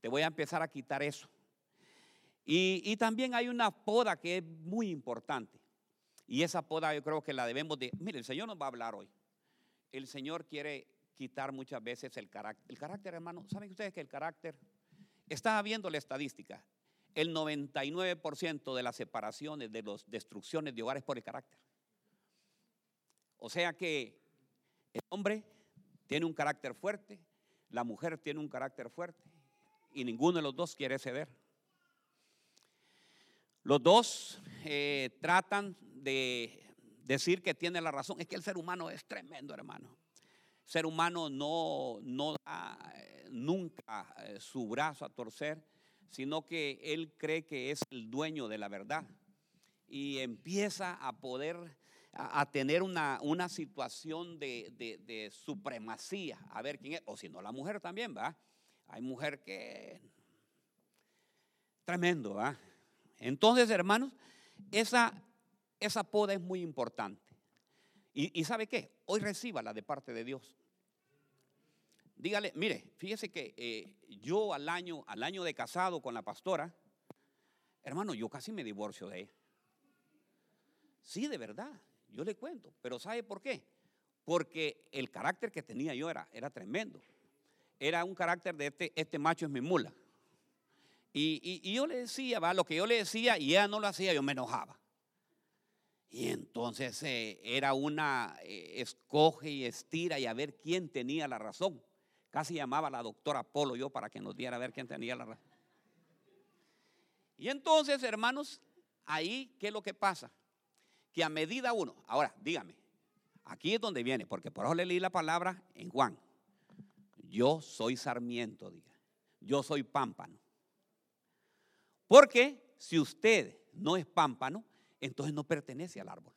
Te voy a empezar a quitar eso. Y, también hay una poda que es muy importante. Y esa poda yo creo que la debemos de... Mire, el Señor nos va a hablar hoy. El Señor quiere quitar muchas veces el carácter. El carácter, hermano, ¿saben ustedes que el carácter... Estaba viendo la estadística. El 99% de las separaciones, de las destrucciones de hogares por el carácter. O sea que el hombre tiene un carácter fuerte, la mujer tiene un carácter fuerte y ninguno de los dos quiere ceder. Los dos eh, tratan de decir que tiene la razón. Es que el ser humano es tremendo, hermano. El ser humano no, no da eh, nunca eh, su brazo a torcer, sino que él cree que es el dueño de la verdad. Y empieza a poder, a, tener una, una situación de, de, supremacía. A ver quién es, o si no, la mujer también, ¿va? Hay mujer que... Tremendo, ¿va? Entonces, hermanos, esa, esa poda es muy importante. Y, ¿sabe qué? Hoy recíbala de parte de Dios. Dígale, mire, fíjese que eh, yo al año, al año de casado con la pastora, hermano, yo casi me divorcio de ella. Sí, de verdad, yo le cuento. Pero ¿sabe por qué? Porque el carácter que tenía yo era, era tremendo. Era un carácter de este, este macho es mi mula. Y, yo le decía, va, lo que yo le decía y ella no lo hacía, yo me enojaba. Y entonces eh, era una eh, escoge y estira y a ver quién tenía la razón. Casi llamaba a la doctora Polo yo para que nos diera a ver quién tenía la razón. Y entonces, hermanos, ahí, ¿qué es lo que pasa? Que a medida uno, ahora, dígame, aquí es donde viene, porque por eso le leí la palabra en Juan. Yo soy sarmiento, diga. Yo soy pámpano. Porque si usted no es pámpano, entonces no pertenece al árbol.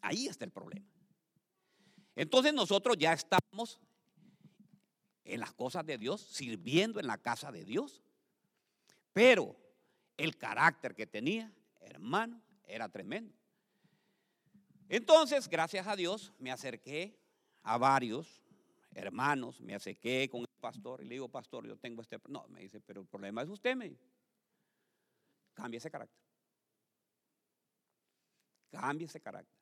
Ahí está el problema. Entonces nosotros ya estamos en las cosas de Dios, sirviendo en la casa de Dios. Pero el carácter que tenía, hermano, era tremendo. Entonces, gracias a Dios, me acerqué a varios hermanos, me acerqué con el pastor y le digo, pastor, yo tengo este... No, me dice, pero el problema es usted, me Cambie ese carácter. Cambie ese carácter.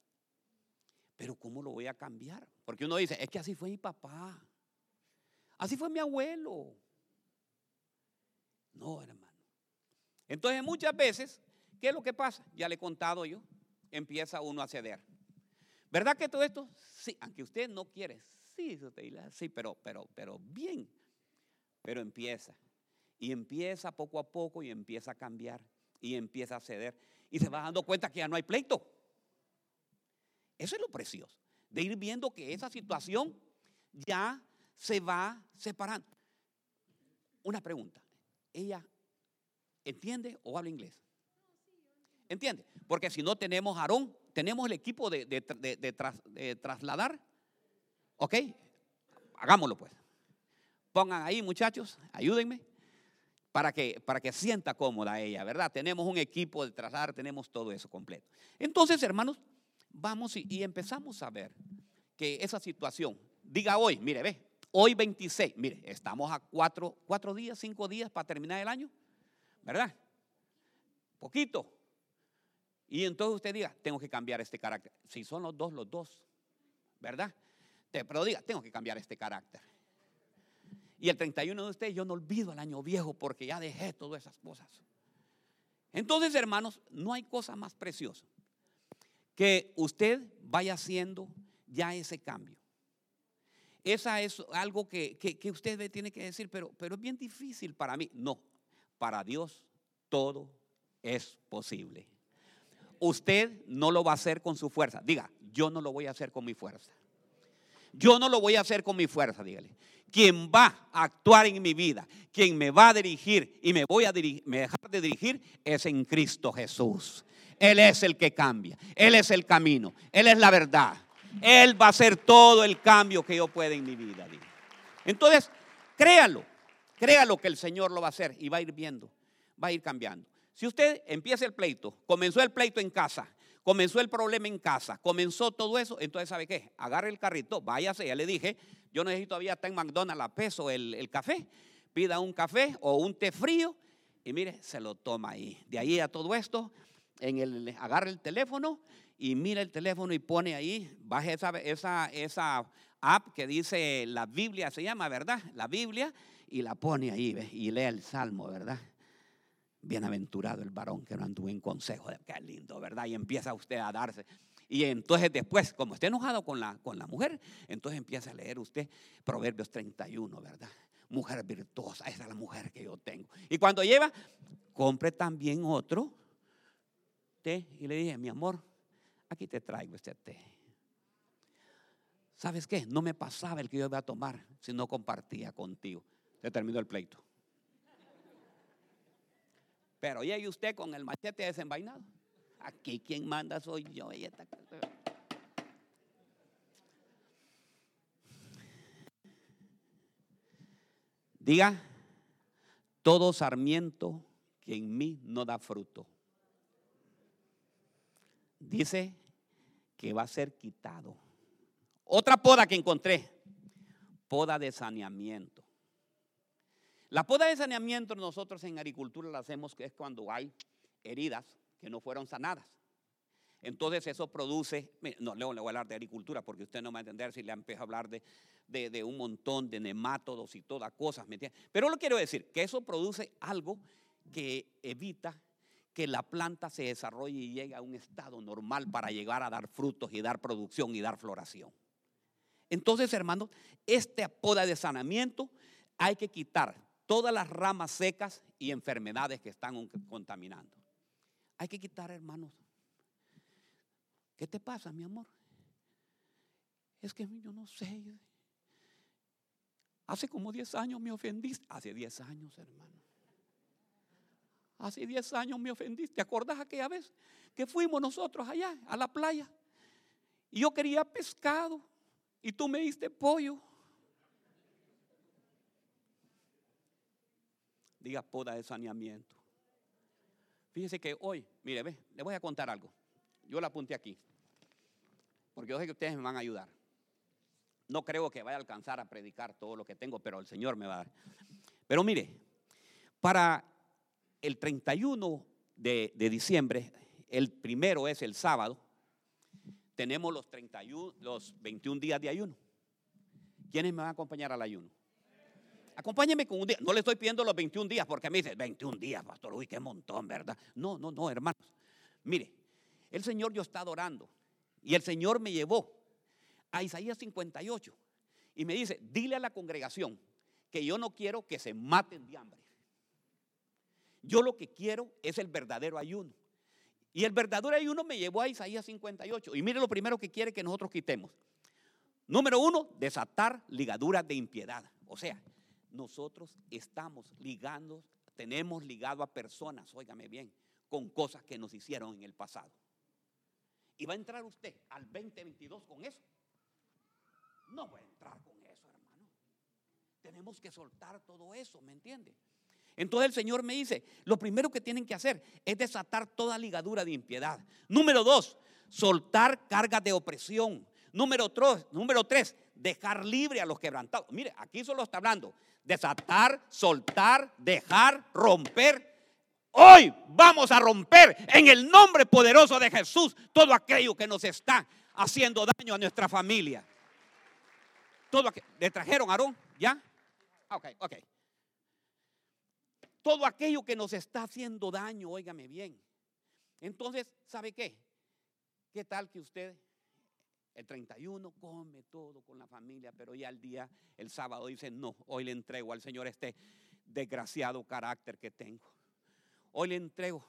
Pero ¿cómo lo voy a cambiar? Porque uno dice, es que así fue mi papá. Así fue mi abuelo. No, hermano. Entonces muchas veces, ¿qué es lo que pasa? Ya le he contado yo, empieza uno a ceder. ¿Verdad que todo esto? Sí, aunque usted no quiere, sí, sí, pero, pero, pero bien. Pero empieza. Y empieza poco a poco y empieza a cambiar. Y empieza a ceder. Y se va dando cuenta que ya no hay pleito. Eso es lo precioso. De ir viendo que esa situación ya se va separando. Una pregunta. ¿Ella entiende o habla inglés? ¿Entiende? Porque si no tenemos Aarón, tenemos el equipo de, de trasladar ¿Ok? Hagámoslo pues. Pongan ahí muchachos, ayúdenme para que, para que sienta cómoda ella, ¿verdad? Tenemos un equipo de trasladar, tenemos todo eso completo. Entonces, hermanos, vamos y, empezamos a ver que esa situación, diga hoy, mire, ve, hoy 26, mire, estamos a cuatro, cuatro días, cinco días para terminar el año, ¿verdad? Poquito. Y entonces usted diga, tengo que cambiar este carácter. Si son los dos, los dos, ¿verdad? Pero diga, tengo que cambiar este carácter. Y el 31 de ustedes yo no olvido el año viejo porque ya dejé todas esas cosas. Entonces, hermanos, no hay cosa más preciosa que usted vaya haciendo ya ese cambio. Esa es algo que, que, usted tiene que decir, pero, pero es bien difícil para mí. No, para Dios todo es posible. Usted no lo va a hacer con su fuerza. Diga, yo no lo voy a hacer con mi fuerza. Yo no lo voy a hacer con mi fuerza, dígale. Quien va a actuar en mi vida, quien me va a dirigir y me voy a dejar de dirigir es en Cristo Jesús. Él es el que cambia. Él es el camino. Él es la verdad. Él va a hacer todo el cambio que yo pueda en mi vida. Entonces, créalo. Créalo que el Señor lo va a hacer y va a ir viendo. Va a ir cambiando. Si usted empieza el pleito, comenzó el pleito en casa, comenzó el problema en casa, comenzó todo eso, entonces ¿sabe qué? Agarre el carrito, váyase, ya le dije, Yo si todavía está en McDonald's a peso el, el café. Pida un café o un té frío y mire, se lo toma ahí. De ahí a todo esto, en el, agarra el teléfono y mira el teléfono y pone ahí, baje esa, esa, esa app que dice la Biblia, se llama, ¿verdad? La Biblia, y la pone ahí ¿ve? y lee el Salmo, ¿verdad? Bienaventurado el varón que no anduvo en consejo. Qué lindo, ¿verdad? Y empieza usted a darse. Y entonces después, como esté enojado con la, con la mujer, entonces empieza a leer usted Proverbios 31, ¿verdad? Mujer virtuosa, esa es la mujer que yo tengo. Y cuando lleva, compre también otro té. Y le dije, mi amor, aquí te traigo este té. ¿Sabes qué? No me pasaba el que yo iba a tomar si no compartía contigo. Se terminó el pleito. Pero y usted con el machete desenvainado. Aquí quien manda soy yo. Diga, todo sarmiento que en mí no da fruto. Dice que va a ser quitado. Otra poda que encontré, poda de saneamiento. La poda de saneamiento nosotros en agricultura la hacemos que es cuando hay heridas que no fueron sanadas. Entonces eso produce, no le voy a hablar de agricultura porque usted no va a entender si le empiezo a hablar de, un montón de nemátodos y todas cosas, ¿me Pero lo quiero decir, que eso produce algo que evita que la planta se desarrolle y llegue a un estado normal para llegar a dar frutos y dar producción y dar floración. Entonces, hermanos, este poda de sanamiento hay que quitar todas las ramas secas y enfermedades que están contaminando. Hay que quitar, hermanos. ¿Qué te pasa, mi amor? Es que yo no sé. Hace como 10 años me ofendiste. Hace 10 años, hermano. Hace 10 años me ofendiste. ¿Te acordás aquella vez que fuimos nosotros allá a la playa? Y yo quería pescado y tú me diste pollo. Diga poda de saneamiento. Fíjese que hoy, mire, ve, le voy a contar algo. Yo la apunté aquí, porque yo sé que ustedes me van a ayudar. No creo que vaya a alcanzar a predicar todo lo que tengo, pero el Señor me va a dar. Pero mire, para el 31 de, de diciembre, el primero es el sábado, tenemos los 31, los 21 días de ayuno. ¿Quiénes me van a acompañar al ayuno? Acompáñeme con un día. No le estoy pidiendo los 21 días porque me dice, 21 días, pastor, uy, qué montón, ¿verdad? No, no, no, hermanos. Mire, el Señor yo está adorando y el Señor me llevó a Isaías 58 y me dice, dile a la congregación que yo no quiero que se maten de hambre. Yo lo que quiero es el verdadero ayuno. Y el verdadero ayuno me llevó a Isaías 58. Y mire lo primero que quiere que nosotros quitemos. Número uno, desatar ligaduras de impiedad. O sea, nosotros estamos ligando, tenemos ligado a personas, óigame bien, con cosas que nos hicieron en el pasado. ¿Y va a entrar usted al 2022 con eso? No va a entrar con eso, hermano. Tenemos que soltar todo eso, ¿me entiende? Entonces el Señor me dice, lo primero que tienen que hacer es desatar toda ligadura de impiedad. Número dos, soltar cargas de opresión. Número tres, número tres, dejar libre a los quebrantados. Mire, aquí solo está hablando desatar, soltar, dejar, romper. Hoy vamos a romper en el nombre poderoso de Jesús todo aquello que nos está haciendo daño a nuestra familia. Todo aquello. ¿Le trajeron, Aarón? ¿Ya? Ok, ok. Todo aquello que nos está haciendo daño, óigame bien. Entonces, ¿sabe qué? ¿Qué tal que usted el 31 come todo con la familia, pero ya el día, el sábado dice, no, hoy le entrego al Señor este desgraciado carácter que tengo. Hoy le entrego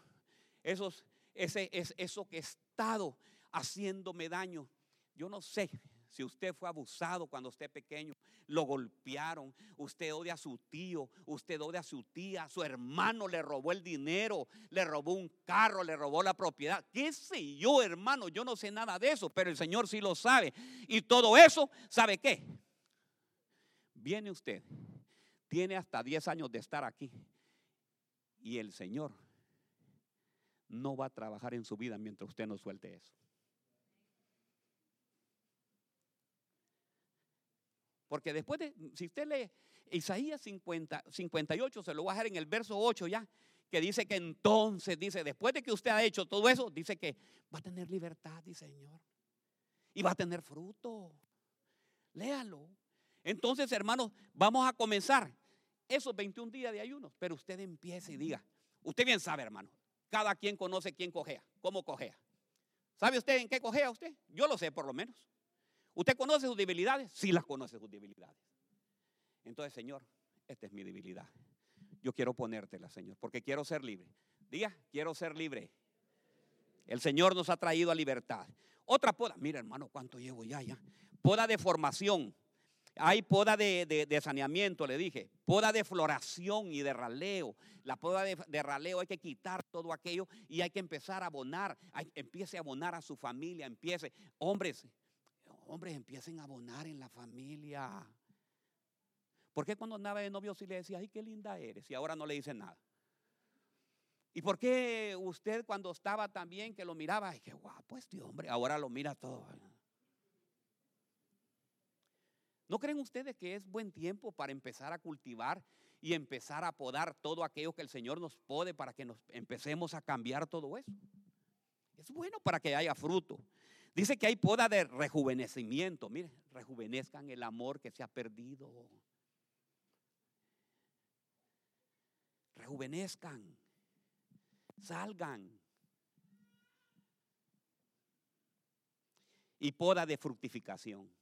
esos, ese, es, eso que he estado haciéndome daño. Yo no sé si usted fue abusado cuando usted pequeño, lo golpearon, usted odia a su tío, usted odia a su tía, su hermano le robó el dinero, le robó un carro, le robó la propiedad. ¿Qué sé yo, hermano? Yo no sé nada de eso, pero el Señor sí lo sabe. Y todo eso, ¿sabe qué? Viene usted, tiene hasta 10 años de estar aquí y el Señor no va a trabajar en su vida mientras usted no suelte eso. Porque después de, si usted lee Isaías 50, 58, se lo voy a dejar en el verso 8 ya, que dice que entonces, dice, después de que usted ha hecho todo eso, dice que va a tener libertad, dice Señor. Y va a tener fruto. Léalo. Entonces, hermanos, vamos a comenzar esos 21 días de ayuno. Pero usted empiece y diga, usted bien sabe, hermano, cada quien conoce quién cojea, cómo cojea. ¿Sabe usted en qué cojea usted? Yo lo sé por lo menos. ¿Usted conoce sus debilidades? Sí las conoce sus debilidades. Entonces, Señor, esta es mi debilidad. Yo quiero ponértela, Señor, porque quiero ser libre. Diga, quiero ser libre. El Señor nos ha traído a libertad. Otra poda, mira hermano, cuánto llevo ya, ya. Poda de formación. Hay poda de, saneamiento, le dije. Poda de floración y de raleo. La poda de, raleo hay que quitar todo aquello y hay que empezar a abonar. empiece a abonar a su familia, empiece. Hombres, hombres, empiecen a abonar en la familia. ¿Por qué cuando andaba de novio sí le decía, ay, qué linda eres? Y ahora no le dice nada. ¿Y por qué usted cuando estaba también que lo miraba, ay, qué guapo este hombre, ahora lo mira todo? ¿No creen ustedes que es buen tiempo para empezar a cultivar y empezar a podar todo aquello que el Señor nos pode para que nos empecemos a cambiar todo eso? Es bueno para que haya fruto. Dice que hay poda de rejuvenecimiento. Mire, rejuvenezcan el amor que se ha perdido. Rejuvenezcan. Salgan. Y poda de fructificación.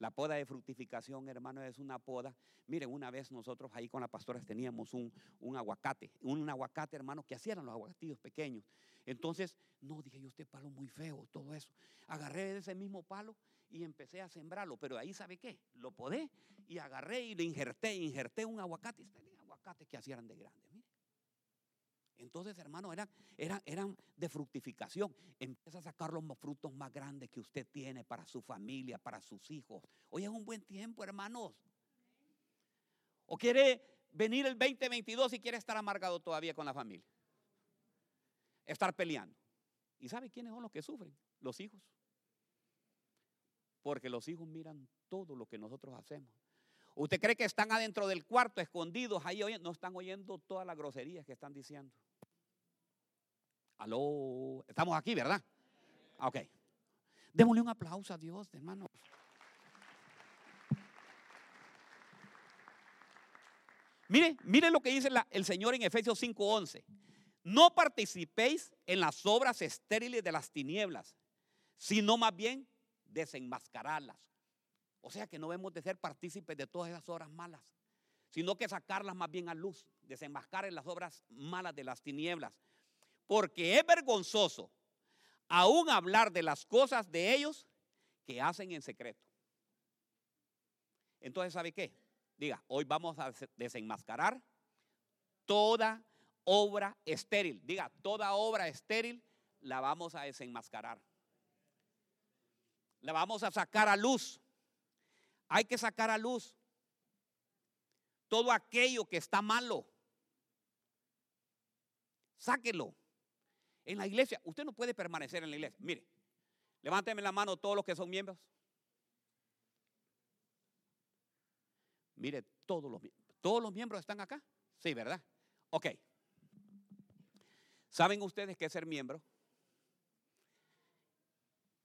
La poda de fructificación, hermano, es una poda. Miren, una vez nosotros ahí con las pastoras teníamos un, aguacate, un, aguacate, hermano, que hacían los aguacatillos pequeños. Entonces, no, dije yo, este palo muy feo, todo eso. Agarré ese mismo palo y empecé a sembrarlo, pero ahí, ¿sabe qué? Lo podé y agarré y le injerté, injerté un aguacate. Este aguacate que hacían de grande. Entonces, hermano, eran, eran, eran de fructificación. Empieza a sacar los frutos más grandes que usted tiene para su familia, para sus hijos. Hoy es un buen tiempo, hermanos. ¿O quiere venir el 2022 y quiere estar amargado todavía con la familia? Estar peleando. ¿Y sabe quiénes son los que sufren? Los hijos. Porque los hijos miran todo lo que nosotros hacemos. ¿Usted cree que están adentro del cuarto, escondidos ahí oyendo? No están oyendo todas las groserías que están diciendo. Aló, estamos aquí, ¿verdad? Ok. Démosle un aplauso a Dios, hermano. Mire, mire lo que dice el Señor en Efesios 5:11. No participéis en las obras estériles de las tinieblas, sino más bien desenmascararlas. O sea que no debemos de ser partícipes de todas esas obras malas, sino que sacarlas más bien a luz, desenmascarar las obras malas de las tinieblas porque es vergonzoso aún hablar de las cosas de ellos que hacen en secreto. Entonces, ¿sabe qué? Diga, hoy vamos a desenmascarar toda obra estéril. Diga, toda obra estéril la vamos a desenmascarar. La vamos a sacar a luz. Hay que sacar a luz todo aquello que está malo. Sáquelo en la iglesia. Usted no puede permanecer en la iglesia. Mire, levánteme la mano todos los que son miembros. Mire, todos los, todos los miembros están acá. Sí, ¿verdad? Ok. ¿Saben ustedes qué es ser miembro?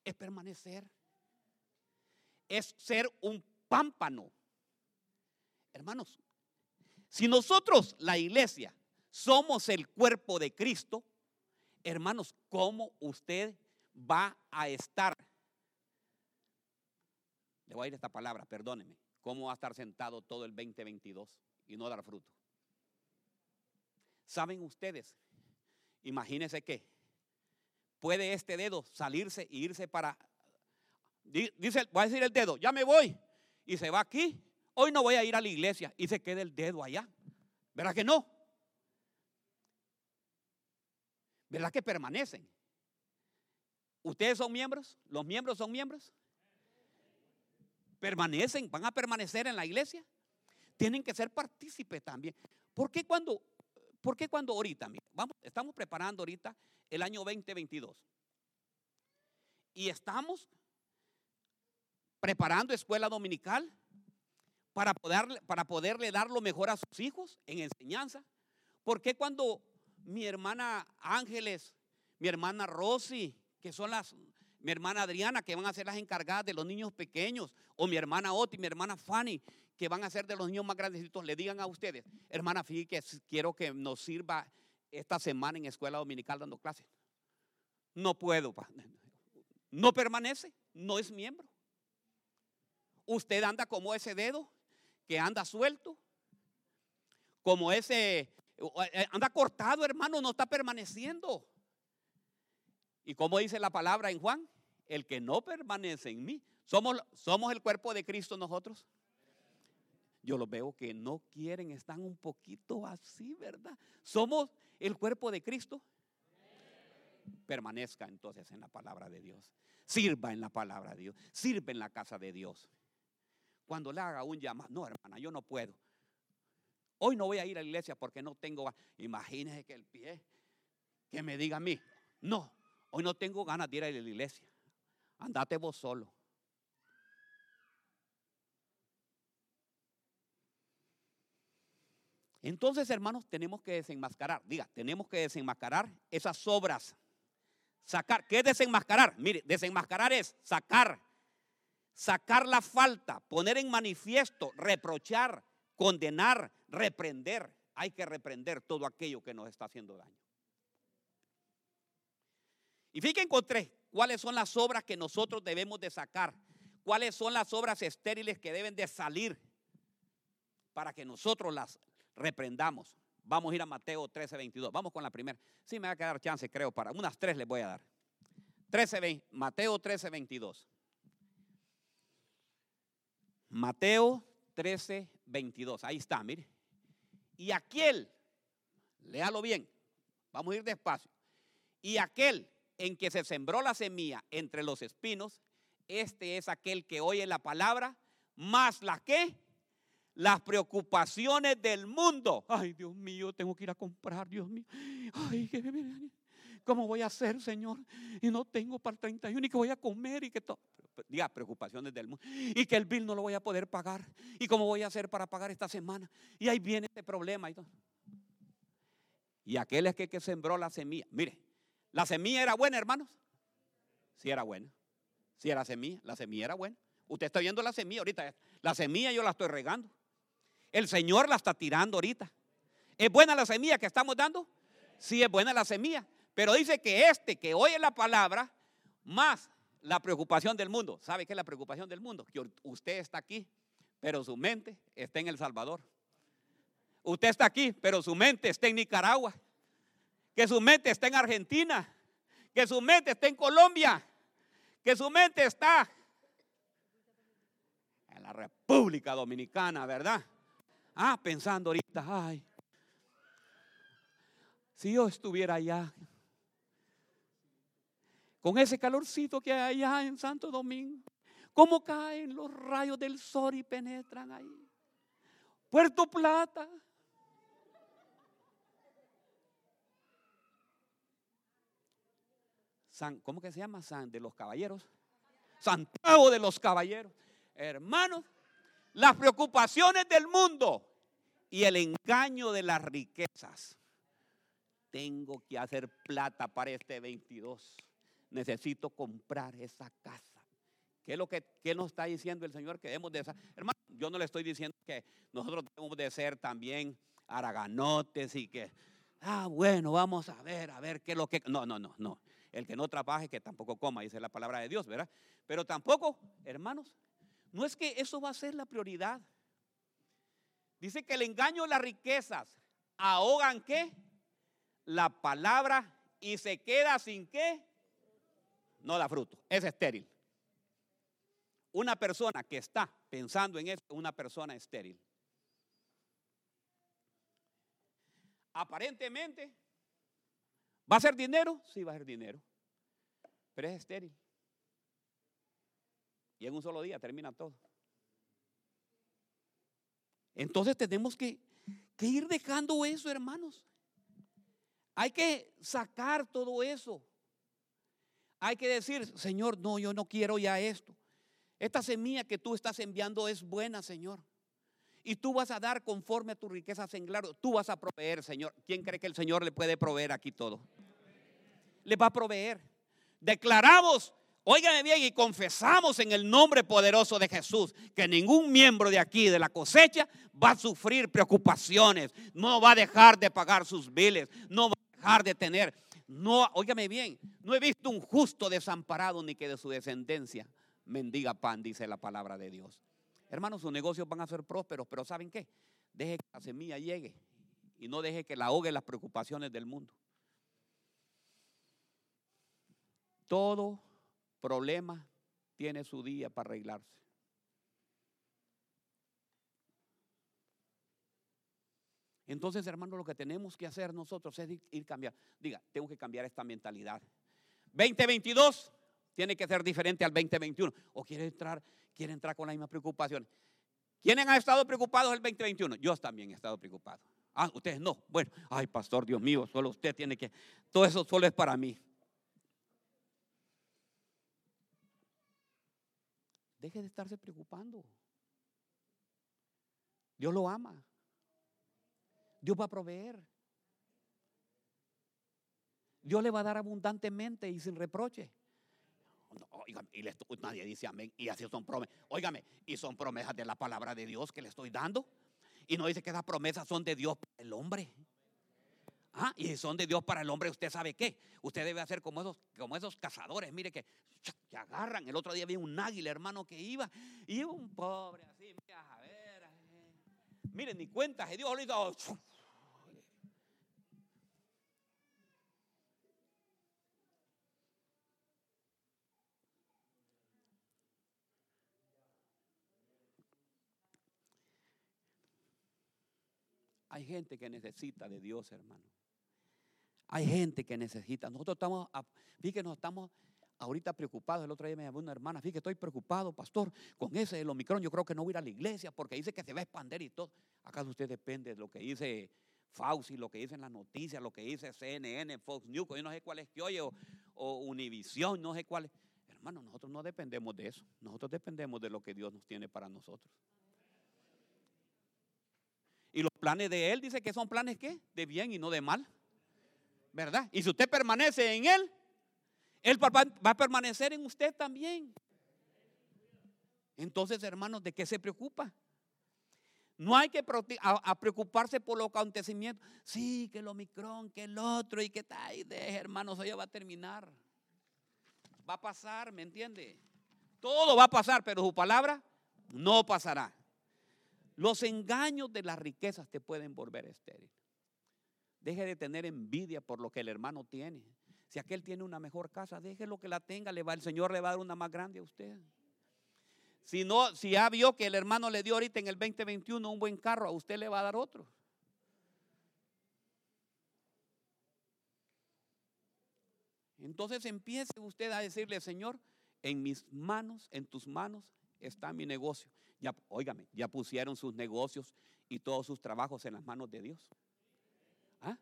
Es permanecer. Es ser un pámpano. Hermanos, si nosotros, la iglesia, somos el cuerpo de Cristo, hermanos, ¿cómo usted va a estar? Le voy a ir esta palabra, perdóneme. ¿Cómo va a estar sentado todo el 2022 y no dar fruto? ¿Saben ustedes? Imagínense que puede este dedo salirse e irse para... Dice, voy a decir el dedo, ya me voy. Y se va aquí. Hoy no voy a ir a la iglesia y se queda el dedo allá. ¿Verdad que no? ¿Verdad que permanecen? ¿Ustedes son miembros? ¿Los miembros son miembros? ¿Permanecen? ¿Van a permanecer en la iglesia? Tienen que ser partícipes también. ¿Por qué cuando, por qué cuando ahorita? Vamos, estamos preparando ahorita el año 2022. Y estamos preparando escuela dominical para, poder, para poderle dar lo mejor a sus hijos en enseñanza. ¿Por qué cuando mi hermana Ángeles, mi hermana Rosy, que son las, mi hermana Adriana, que van a ser las encargadas de los niños pequeños, o mi hermana Oti, mi hermana Fanny, que van a ser de los niños más grandecitos, le digan a ustedes, hermana Fí, que quiero que nos sirva esta semana en escuela dominical dando clases. No puedo, no permanece, no es miembro. Usted anda como ese dedo que anda suelto, como ese, anda cortado, hermano, no está permaneciendo. ¿Y como dice la palabra en Juan? El que no permanece en mí. ¿Somos, somos el cuerpo de Cristo nosotros? Yo los veo que no quieren, están un poquito así, ¿verdad? ¿Somos el cuerpo de Cristo? Permanezca entonces en la palabra de Dios. Sirva en la palabra de Dios. Sirva en la casa de Dios. Cuando le haga un llamado, no hermana, yo no puedo. Hoy no voy a ir a la iglesia porque no tengo, imagínese que el pie, que me diga a mí, no, hoy no tengo ganas de ir a la iglesia. Andate vos solo. Entonces, hermanos, tenemos que desenmascarar, diga, tenemos que desenmascarar esas obras. Sacar, ¿qué es desenmascarar? Mire, desenmascarar es sacar sacar la falta, poner en manifiesto, reprochar, condenar, reprender. Hay que reprender todo aquello que nos está haciendo daño. Y fíjense, encontré cuáles son las obras que nosotros debemos de sacar, cuáles son las obras estériles que deben de salir para que nosotros las reprendamos. Vamos a ir a Mateo 13, 22. Vamos con la primera. Sí, me va a quedar chance, creo, para unas tres les voy a dar. 13, Mateo 13, 22. Mateo 13, 22. Ahí está, mire. Y aquel, léalo bien, vamos a ir despacio. Y aquel en que se sembró la semilla entre los espinos, este es aquel que oye la palabra, más la que, las preocupaciones del mundo. Ay, Dios mío, tengo que ir a comprar, Dios mío. Ay, ¿cómo voy a hacer, Señor? Y no tengo para el 31 y que voy a comer y que todo diga, preocupaciones del mundo. Y que el bill no lo voy a poder pagar. ¿Y cómo voy a hacer para pagar esta semana? Y ahí viene este problema. Y, y aquel es que, que sembró la semilla. Mire, ¿la semilla era buena, hermanos? Sí era buena. Sí era semilla. La semilla era buena. Usted está viendo la semilla ahorita. La semilla yo la estoy regando. El Señor la está tirando ahorita. ¿Es buena la semilla que estamos dando? Sí, es buena la semilla. Pero dice que este que oye la palabra, más la preocupación del mundo. ¿Sabe qué es la preocupación del mundo? Que usted está aquí, pero su mente está en El Salvador. Usted está aquí, pero su mente está en Nicaragua. Que su mente está en Argentina. Que su mente está en Colombia. Que su mente está en la República Dominicana, ¿verdad? Ah, pensando ahorita, ay, si yo estuviera allá, con ese calorcito que hay allá en Santo Domingo. ¿Cómo caen los rayos del sol y penetran ahí? Puerto Plata. San, ¿Cómo que se llama? San de los Caballeros. Santiago de los Caballeros. Hermanos, las preocupaciones del mundo y el engaño de las riquezas. Tengo que hacer plata para este 22 necesito comprar esa casa. ¿Qué es lo que nos está diciendo el Señor que debemos de ser? Hermano, yo no le estoy diciendo que nosotros debemos de ser también araganotes y que, ah, bueno, vamos a ver, a ver qué es lo que... No, no, no, no. El que no trabaje, que tampoco coma, dice la palabra de Dios, ¿verdad? Pero tampoco, hermanos, no es que eso va a ser la prioridad. Dice que el engaño y las riquezas ahogan qué? La palabra y se queda sin qué? No da fruto, es estéril. Una persona que está pensando en esto, una persona estéril. Aparentemente, ¿va a ser dinero? Sí, va a ser dinero, pero es estéril. Y en un solo día termina todo. Entonces tenemos que ir dejando eso, hermanos. Hay que sacar todo eso. Hay que decir, Señor, no, yo no quiero ya esto. Esta semilla que tú estás enviando es buena, Señor. Y tú vas a dar conforme a tus riquezas en claro. Tú vas a proveer, Señor. ¿Quién cree que el Señor le puede proveer aquí todo? Le va a proveer. Declaramos, óigame bien, y confesamos en el nombre poderoso de Jesús que ningún miembro de aquí, de la cosecha, va a sufrir preocupaciones. No va a dejar de pagar sus biles. No va a dejar de tener. No, óigame bien, no he visto un justo desamparado ni que de su descendencia mendiga pan, dice la palabra de Dios. Hermanos, sus negocios van a ser prósperos, pero ¿saben qué? Deje que la semilla llegue y no deje que la ahogue las preocupaciones del mundo. Todo problema tiene su día para arreglarse. Entonces, hermanos, lo que tenemos que hacer nosotros es ir cambiando. Diga, tengo que cambiar esta mentalidad. 2022 tiene que ser diferente al 2021. O quiere entrar, quiere entrar con la misma preocupación. ¿Quiénes han estado preocupados el 2021? Yo también he estado preocupado. Ah, ustedes no. Bueno, ay, pastor, Dios mío, solo usted tiene que. Todo eso solo es para mí. Deje de estarse preocupando. Dios lo ama. Dios va a proveer. Dios le va a dar abundantemente y sin reproche y nadie dice amén. Y así son promesas. Óigame, y son promesas de la palabra de Dios que le estoy dando. Y no dice que esas promesas son de Dios para el hombre. Ah, y son de Dios para el hombre, ¿usted sabe qué? Usted debe hacer como esos, como esos cazadores, mire que, que agarran. El otro día vi un águila, hermano, que iba, y un pobre así, a ver, miren, ni cuenta, Dios lo hizo, Hay gente que necesita de Dios, hermano. Hay gente que necesita. Nosotros estamos, fíjate, nos estamos ahorita preocupados. El otro día me llamó una hermana, fíjate, estoy preocupado, pastor, con ese del Omicron. Yo creo que no voy a ir a la iglesia porque dice que se va a expandir y todo. ¿Acaso usted depende de lo que dice Fauci, lo que dice en las noticias, lo que dice CNN, Fox News, yo no sé cuál es que oye, o, o Univision, no sé cuál es. Hermano, nosotros no dependemos de eso. Nosotros dependemos de lo que Dios nos tiene para nosotros. Y los planes de Él dice que son planes ¿qué? De bien y no de mal. ¿Verdad? Y si usted permanece en Él, Él va a permanecer en usted también. Entonces, hermanos, ¿de qué se preocupa? No hay que preocuparse por los acontecimientos. Sí, que el Omicron, que el otro y que tal. Hermanos, eso ya va a terminar. Va a pasar, ¿me entiende? Todo va a pasar, pero su palabra no pasará. Los engaños de las riquezas te pueden volver estéril. Deje de tener envidia por lo que el hermano tiene. Si aquel tiene una mejor casa, déjelo que la tenga, le va, el Señor le va a dar una más grande a usted. Si no, si ya vio que el hermano le dio ahorita en el 2021 un buen carro, a usted le va a dar otro. Entonces empiece usted a decirle, Señor, en mis manos, en tus manos está mi negocio. Ya, óigame, ya pusieron sus negocios y todos sus trabajos en las manos de Dios. ¿Ah?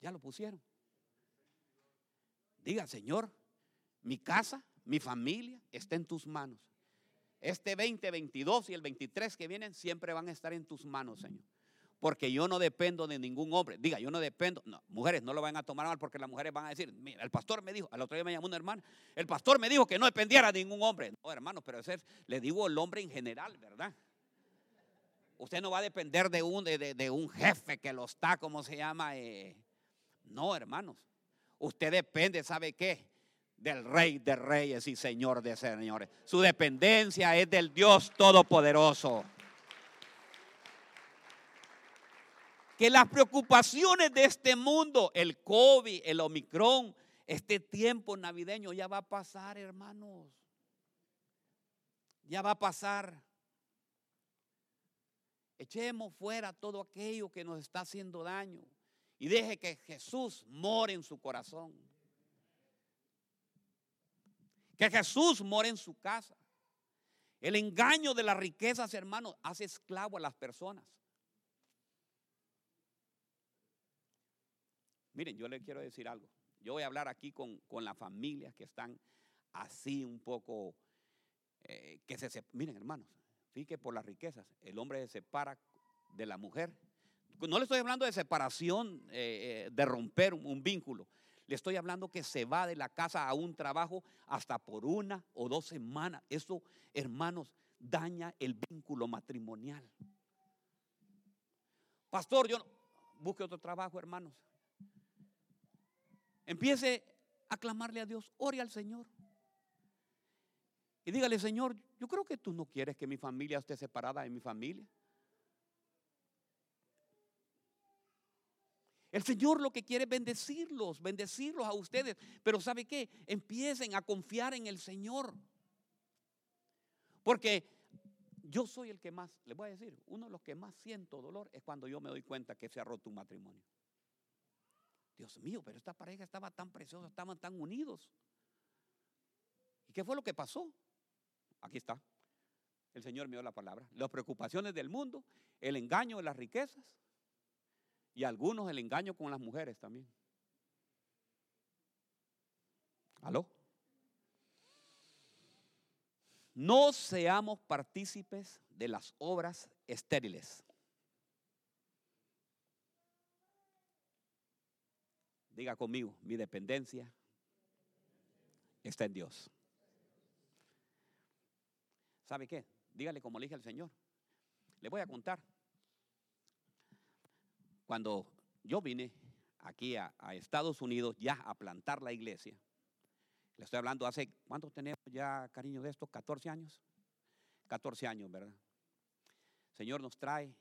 Ya lo pusieron. Diga, Señor, mi casa, mi familia está en tus manos. Este 2022 y el 23 que vienen siempre van a estar en tus manos, Señor porque yo no dependo de ningún hombre. Diga, yo no dependo. No, mujeres, no lo van a tomar mal porque las mujeres van a decir, mira, el pastor me dijo, al otro día me llamó una hermana, el pastor me dijo que no dependiera de ningún hombre. No, hermano, pero ese le digo el hombre en general, ¿verdad? Usted no va a depender de un, de, un jefe que lo está, ¿cómo se llama? Eh, no, hermanos. Usted depende, ¿sabe qué? Del rey de reyes y señor de señores. Su dependencia es del Dios Todopoderoso. Que las preocupaciones de este mundo, el COVID, el Omicron, este tiempo navideño ya va a pasar, hermanos. Ya va a pasar. Echemos fuera todo aquello que nos está haciendo daño y deje que Jesús more en su corazón. Que Jesús more en su casa. El engaño de las riquezas, hermanos, hace esclavo a las personas. Miren, yo le quiero decir algo. Yo voy a hablar aquí con, con las familias que están así un poco eh, que se miren hermanos, fíjense por las riquezas, el hombre se separa de la mujer. No le estoy hablando de separación, eh, eh, de romper un, un vínculo. Le estoy hablando que se va de la casa a un trabajo hasta por una o dos semanas. Eso, hermanos, daña el vínculo matrimonial. Pastor, yo no, busque otro trabajo, hermanos. Empiece a clamarle a Dios, ore al Señor. Y dígale, Señor, yo creo que tú no quieres que mi familia esté separada de mi familia. El Señor lo que quiere es bendecirlos, bendecirlos a ustedes. Pero ¿sabe qué? Empiecen a confiar en el Señor. Porque yo soy el que más, les voy a decir, uno de los que más siento dolor es cuando yo me doy cuenta que se ha roto un matrimonio. Dios mío, pero esta pareja estaba tan preciosa, estaban tan unidos. ¿Y qué fue lo que pasó? Aquí está. El Señor me dio la palabra. Las preocupaciones del mundo, el engaño de las riquezas y algunos el engaño con las mujeres también. ¿Aló? No seamos partícipes de las obras estériles. Diga conmigo, mi dependencia está en Dios. ¿Sabe qué? Dígale como le dije al Señor. Le voy a contar. Cuando yo vine aquí a, Estados Unidos ya a plantar la iglesia, le estoy hablando hace, ¿cuánto tenemos ya, cariño, de esto? 14 años. 14 años, ¿verdad? Señor nos trae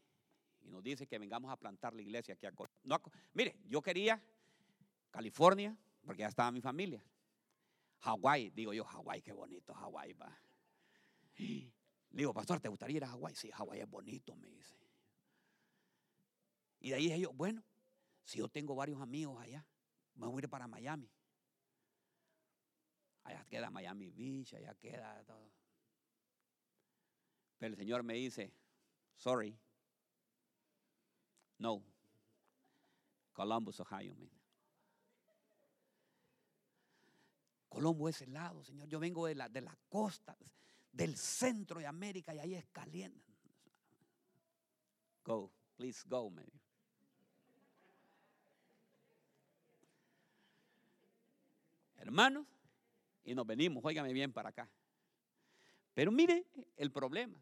y nos dice que vengamos a plantar la iglesia aquí a no Mire, yo quería California, porque ya estaba mi familia. Hawái, digo yo, Hawái, qué bonito Hawái, va. Le digo, pastor, ¿te gustaría ir a Hawái? Sí, Hawái es bonito, me dice. Y de ahí dije yo, bueno, si yo tengo varios amigos allá, me voy a ir para Miami. Allá queda Miami Beach, allá queda todo. Pero el Señor me dice, sorry, no, Columbus, Ohio. me dice. Colombo es helado, Señor. Yo vengo de la, de la costa, del centro de América y ahí es caliente. Go, please go. Hermanos, y nos venimos, óigame bien para acá. Pero mire el problema,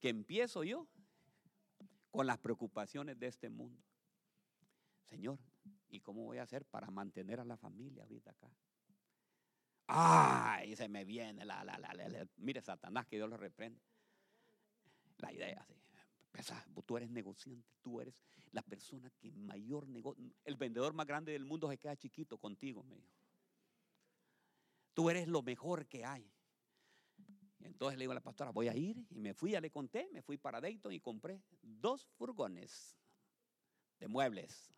que empiezo yo con las preocupaciones de este mundo. Señor, ¿y cómo voy a hacer para mantener a la familia ahorita acá? Ay, se me viene la, la, la, la, Mire, Satanás, que Dios lo reprenda. La idea, sí. Tú eres negociante, tú eres la persona que mayor negocio. El vendedor más grande del mundo se queda chiquito contigo, me dijo. Tú eres lo mejor que hay. Entonces le digo a la pastora, voy a ir. Y me fui, ya le conté, me fui para Dayton y compré dos furgones de muebles.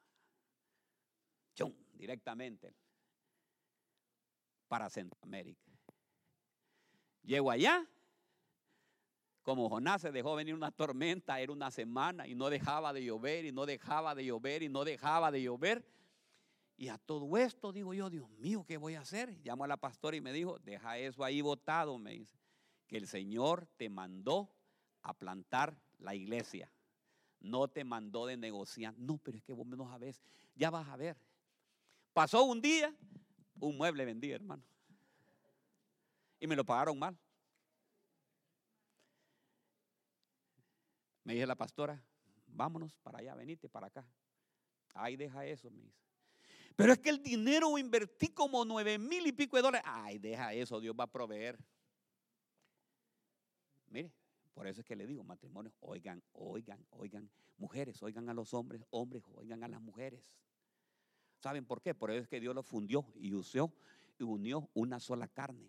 Chum, directamente para Centroamérica. Llego allá, como Jonás se dejó venir una tormenta, era una semana y no dejaba de llover y no dejaba de llover y no dejaba de llover. Y a todo esto digo yo, Dios mío, ¿qué voy a hacer? Llamo a la pastora y me dijo, deja eso ahí botado, me dice, que el Señor te mandó a plantar la iglesia. No te mandó de negociar. No, pero es que vos menos a ver, ya vas a ver. Pasó un día, un mueble vendí, hermano. Y me lo pagaron mal. Me dice la pastora, vámonos para allá, venite para acá. Ay, deja eso, me dice. Pero es que el dinero invertí como nueve mil y pico de dólares. Ay, deja eso, Dios va a proveer. Mire, por eso es que le digo, matrimonio, oigan, oigan, oigan, mujeres, oigan a los hombres, hombres, oigan a las mujeres. ¿Saben por qué? Por eso es que Dios lo fundió y usó y unió una sola carne.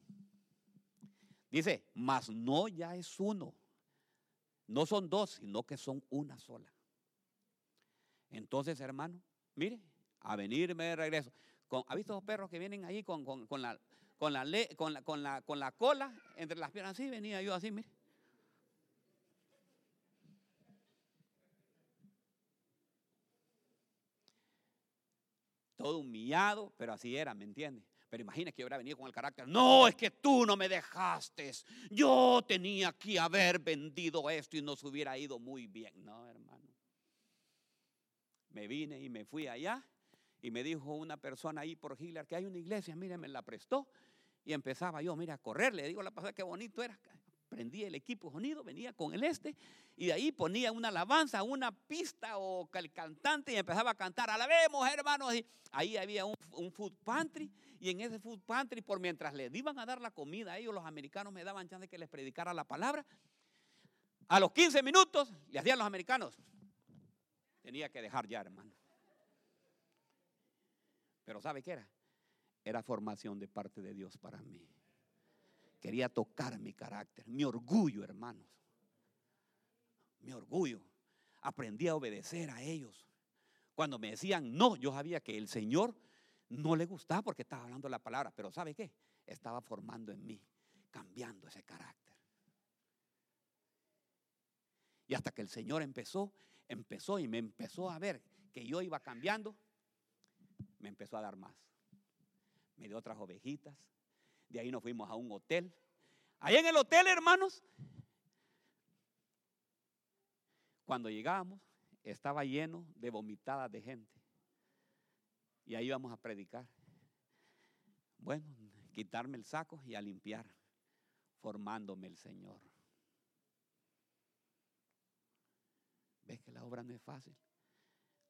Dice, mas no ya es uno. No son dos, sino que son una sola. Entonces, hermano, mire, a venirme de regreso. Con, ¿Ha visto los perros que vienen ahí con, con- con la, con, la, con, la, con, la, con la cola entre las piernas? Así venía yo así, mire. Todo humillado, pero así era, ¿me entiende? Pero imagina que hubiera venido con el carácter. No, es que tú no me dejaste. Yo tenía que haber vendido esto y nos hubiera ido muy bien. No, hermano. Me vine y me fui allá. Y me dijo una persona ahí por Hitler que hay una iglesia, mire, me la prestó. Y empezaba yo, mira, a correr. Le digo la pasada, qué bonito era prendía el equipo sonido, venía con el este y de ahí ponía una alabanza, una pista o el cantante y empezaba a cantar, alabemos hermanos. Y ahí había un, food pantry y en ese food pantry, por mientras le iban a dar la comida a ellos, los americanos me daban chance de que les predicara la palabra. A los 15 minutos le hacían los americanos. Tenía que dejar ya, hermano. Pero ¿sabe qué era? Era formación de parte de Dios para mí. Quería tocar mi carácter, mi orgullo, hermanos. Mi orgullo. Aprendí a obedecer a ellos. Cuando me decían no, yo sabía que el Señor no le gustaba porque estaba hablando la palabra, pero ¿sabe qué? Estaba formando en mí, cambiando ese carácter. Y hasta que el Señor empezó, empezó y me empezó a ver que yo iba cambiando, me empezó a dar más. Me dio otras ovejitas, de ahí nos fuimos a un hotel. Ahí en el hotel, hermanos, cuando llegamos, estaba lleno de vomitadas de gente. Y ahí íbamos a predicar. Bueno, quitarme el saco y a limpiar, formándome el Señor. ¿Ves que la obra no es fácil?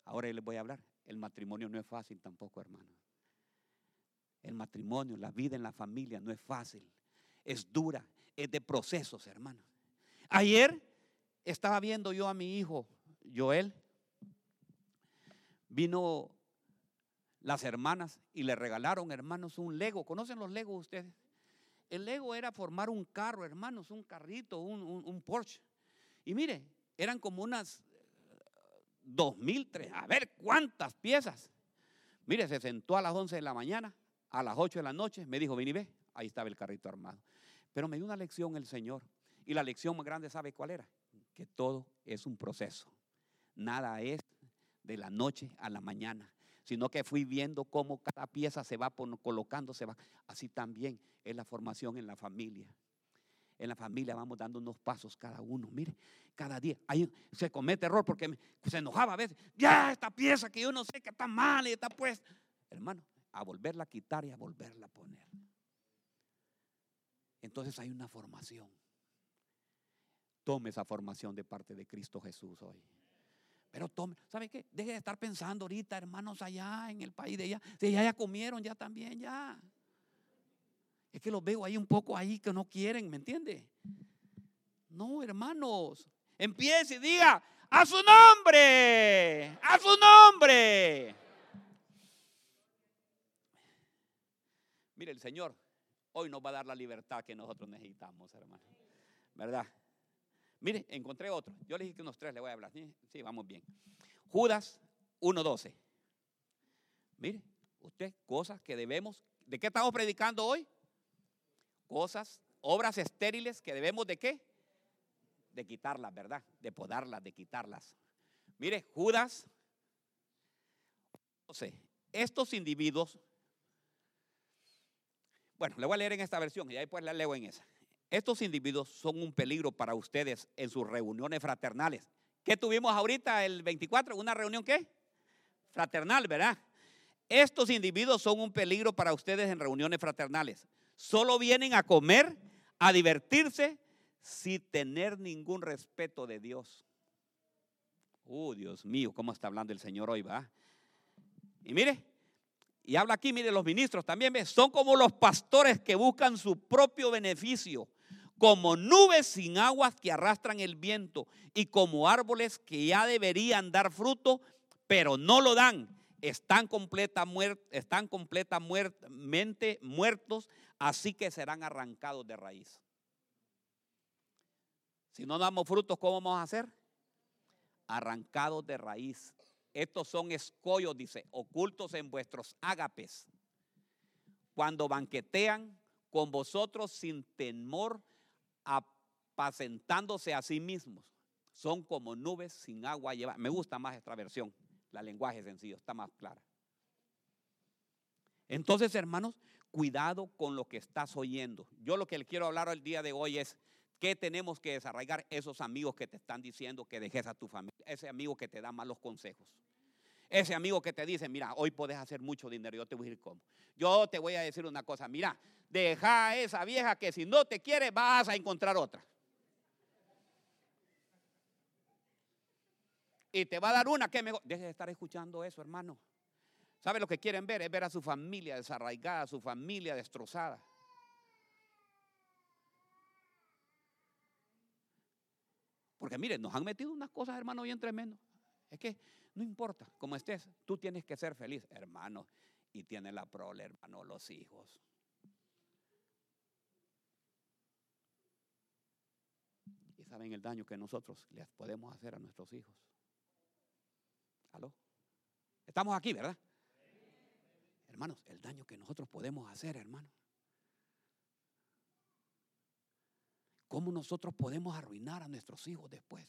Ahora les voy a hablar. El matrimonio no es fácil tampoco, hermanos. El matrimonio, la vida en la familia no es fácil, es dura, es de procesos, hermanos. Ayer estaba viendo yo a mi hijo, Joel, vino las hermanas y le regalaron, hermanos, un Lego. ¿Conocen los Legos ustedes? El Lego era formar un carro, hermanos, un carrito, un, Porsche. Y mire, eran como unas dos mil, tres, a ver cuántas piezas. Mire, se sentó a las 11 de la mañana, a las 8 de la noche, me dijo, ven y ve, ahí estaba el carrito armado. Pero me dio una lección el Señor. Y la lección más grande, ¿sabe cuál era? Que todo es un proceso. Nada es de la noche a la mañana, sino que fui viendo cómo cada pieza se va colocando, se va. Así también es la formación en la familia. En la familia vamos dando unos pasos cada uno. Mire, cada día ahí se comete error porque se enojaba a veces. Ya, esta pieza que yo no sé que está mal y está pues. Hermano, a volverla a quitar y a volverla a poner. Entonces hay una formación. Tome esa formación de parte de Cristo Jesús hoy. Pero tome, ¿sabe qué? Deje de estar pensando ahorita, hermanos, allá en el país de allá. Si ya, ya comieron, ya también, ya. Es que los veo ahí un poco ahí que no quieren, ¿me entiende? No, hermanos. Empiece y diga, a su nombre, a su nombre. Mire, el Señor hoy nos va a dar la libertad que nosotros necesitamos, hermano. ¿Verdad? Mire, encontré otro. Yo le dije que unos tres le voy a hablar. Sí, vamos bien. Judas 1.12. Mire, usted, cosas que debemos. ¿De qué estamos predicando hoy? Cosas, obras estériles que debemos de qué? De quitarlas, ¿verdad? De podarlas, de quitarlas. Mire, Judas 12. Estos individuos bueno, le voy a leer en esta versión y ahí pues la leo en esa. Estos individuos son un peligro para ustedes en sus reuniones fraternales. ¿Qué tuvimos ahorita el 24? ¿Una reunión qué? Fraternal, ¿verdad? Estos individuos son un peligro para ustedes en reuniones fraternales. Solo vienen a comer, a divertirse, sin tener ningún respeto de Dios. Oh, Dios mío, ¿cómo está hablando el Señor hoy, va? Y mire, y habla aquí, mire, los ministros también, son como los pastores que buscan su propio beneficio, como nubes sin aguas que arrastran el viento y como árboles que ya deberían dar fruto, pero no lo dan. Están, completa están completamente muertos, así que serán arrancados de raíz. Si no damos frutos, ¿cómo vamos a hacer? Arrancados de raíz. Estos son escollos, dice, ocultos en vuestros ágapes. Cuando banquetean con vosotros sin temor, apacentándose a sí mismos. Son como nubes sin agua Me gusta más esta versión. La lenguaje sencillo, está más clara. Entonces, hermanos, cuidado con lo que estás oyendo. Yo lo que le quiero hablar el día de hoy es que tenemos que desarraigar esos amigos que te están diciendo que dejes a tu familia, ese amigo que te da malos consejos. Ese amigo que te dice, mira, hoy puedes hacer mucho dinero, yo te voy a decir cómo. Yo te voy a decir una cosa, mira, deja a esa vieja que si no te quiere vas a encontrar otra. Y te va a dar una que mejor. Deje de estar escuchando eso, hermano. ¿Sabe lo que quieren ver? Es ver a su familia desarraigada, su familia destrozada. Porque miren, nos han metido unas cosas, hermano, bien tremendas. Es que no importa cómo estés, tú tienes que ser feliz, hermano. Y tiene la prole, hermano, los hijos. Y saben el daño que nosotros les podemos hacer a nuestros hijos. ¿Aló? Estamos aquí, ¿verdad? Hermanos, el daño que nosotros podemos hacer, hermano. ¿Cómo nosotros podemos arruinar a nuestros hijos después?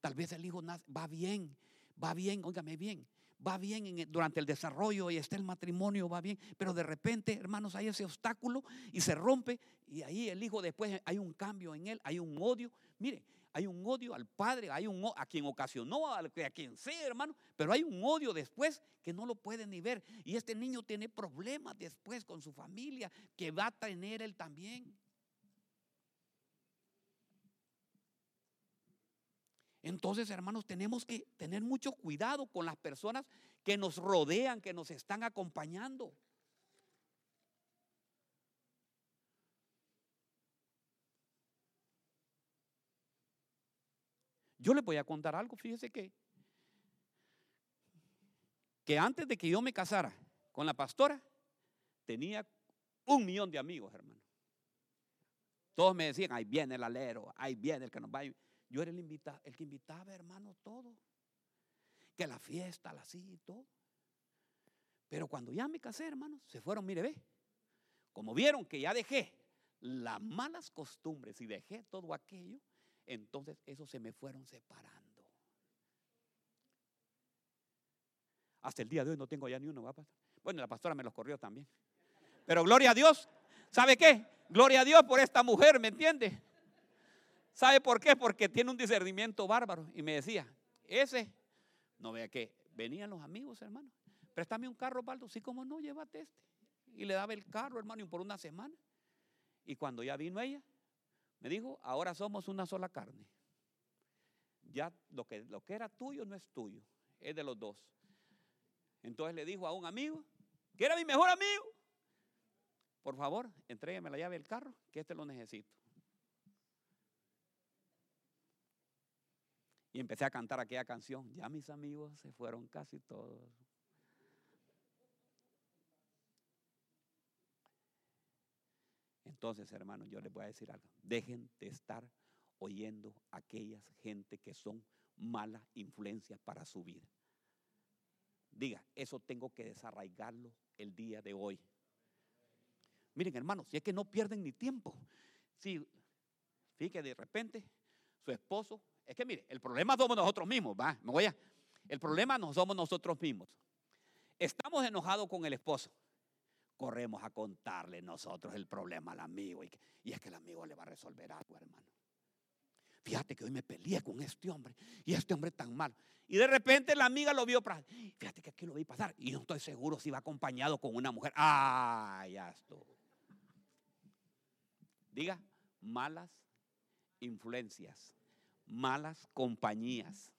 Tal vez el hijo va bien, va bien, óigame bien, va bien durante el desarrollo y está el matrimonio, va bien, pero de repente, hermanos, hay ese obstáculo y se rompe y ahí el hijo después hay un cambio en él, hay un odio. Mire, hay un odio al padre, hay un a quien ocasionó, a, a quien sea, hermano, pero hay un odio después que no lo puede ni ver. Y este niño tiene problemas después con su familia que va a tener él también. Entonces, hermanos, tenemos que tener mucho cuidado con las personas que nos rodean, que nos están acompañando. Yo les voy a contar algo, fíjese que que antes de que yo me casara con la pastora, tenía un millón de amigos, hermano. Todos me decían, ahí viene el alero, ahí viene el que nos va. Yo era el, invita, el que invitaba, hermano, todo. Que la fiesta, la así y todo. Pero cuando ya me casé, hermano, se fueron, mire, ve. Como vieron que ya dejé las malas costumbres y dejé todo aquello, entonces esos se me fueron separando. Hasta el día de hoy no tengo ya ni uno. Bueno, la pastora me los corrió también. Pero gloria a Dios. ¿Sabe qué? Gloria a Dios por esta mujer, ¿me entiende? ¿Sabe por qué? Porque tiene un discernimiento bárbaro. Y me decía, ese, no vea que venían los amigos, hermano. Préstame un carro, Baldo. Sí, como no, llévate este. Y le daba el carro, hermano, y por una semana. Y cuando ya vino ella, me dijo, ahora somos una sola carne. Ya lo que, lo que era tuyo no es tuyo, es de los dos. Entonces le dijo a un amigo, que era mi mejor amigo, por favor, entrégueme la llave del carro, que este lo necesito. Y empecé a cantar aquella canción. Ya mis amigos se fueron casi todos. Entonces, hermanos, yo les voy a decir algo. Dejen de estar oyendo a aquellas gente que son malas influencias para su vida. Diga, eso tengo que desarraigarlo el día de hoy. Miren, hermanos, si es que no pierden ni tiempo. Si, fíjate, de repente su esposo es que mire, el problema somos nosotros mismos, va, me voy a. El problema no somos nosotros mismos. Estamos enojados con el esposo. Corremos a contarle nosotros el problema al amigo y, y es que el amigo le va a resolver algo, hermano. Fíjate que hoy me peleé con este hombre y este hombre tan malo. Y de repente la amiga lo vio pasar. Fíjate que aquí lo vi pasar y no estoy seguro si va acompañado con una mujer. Ah, ya estuvo. Diga, malas influencias malas compañías.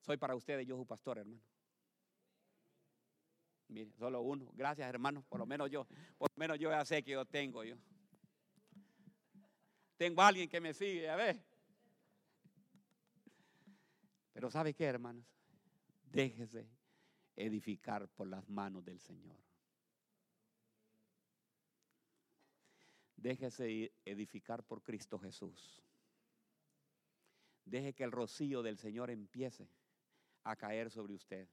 Soy para ustedes, yo su pastor, hermano. Mire, solo uno. Gracias, hermano. Por lo menos yo, por lo menos yo ya sé que yo tengo yo. Tengo alguien que me sigue, a ver. Pero ¿sabe qué, hermanos? Déjese edificar por las manos del Señor. Déjese edificar por Cristo Jesús. Deje que el rocío del Señor empiece a caer sobre usted.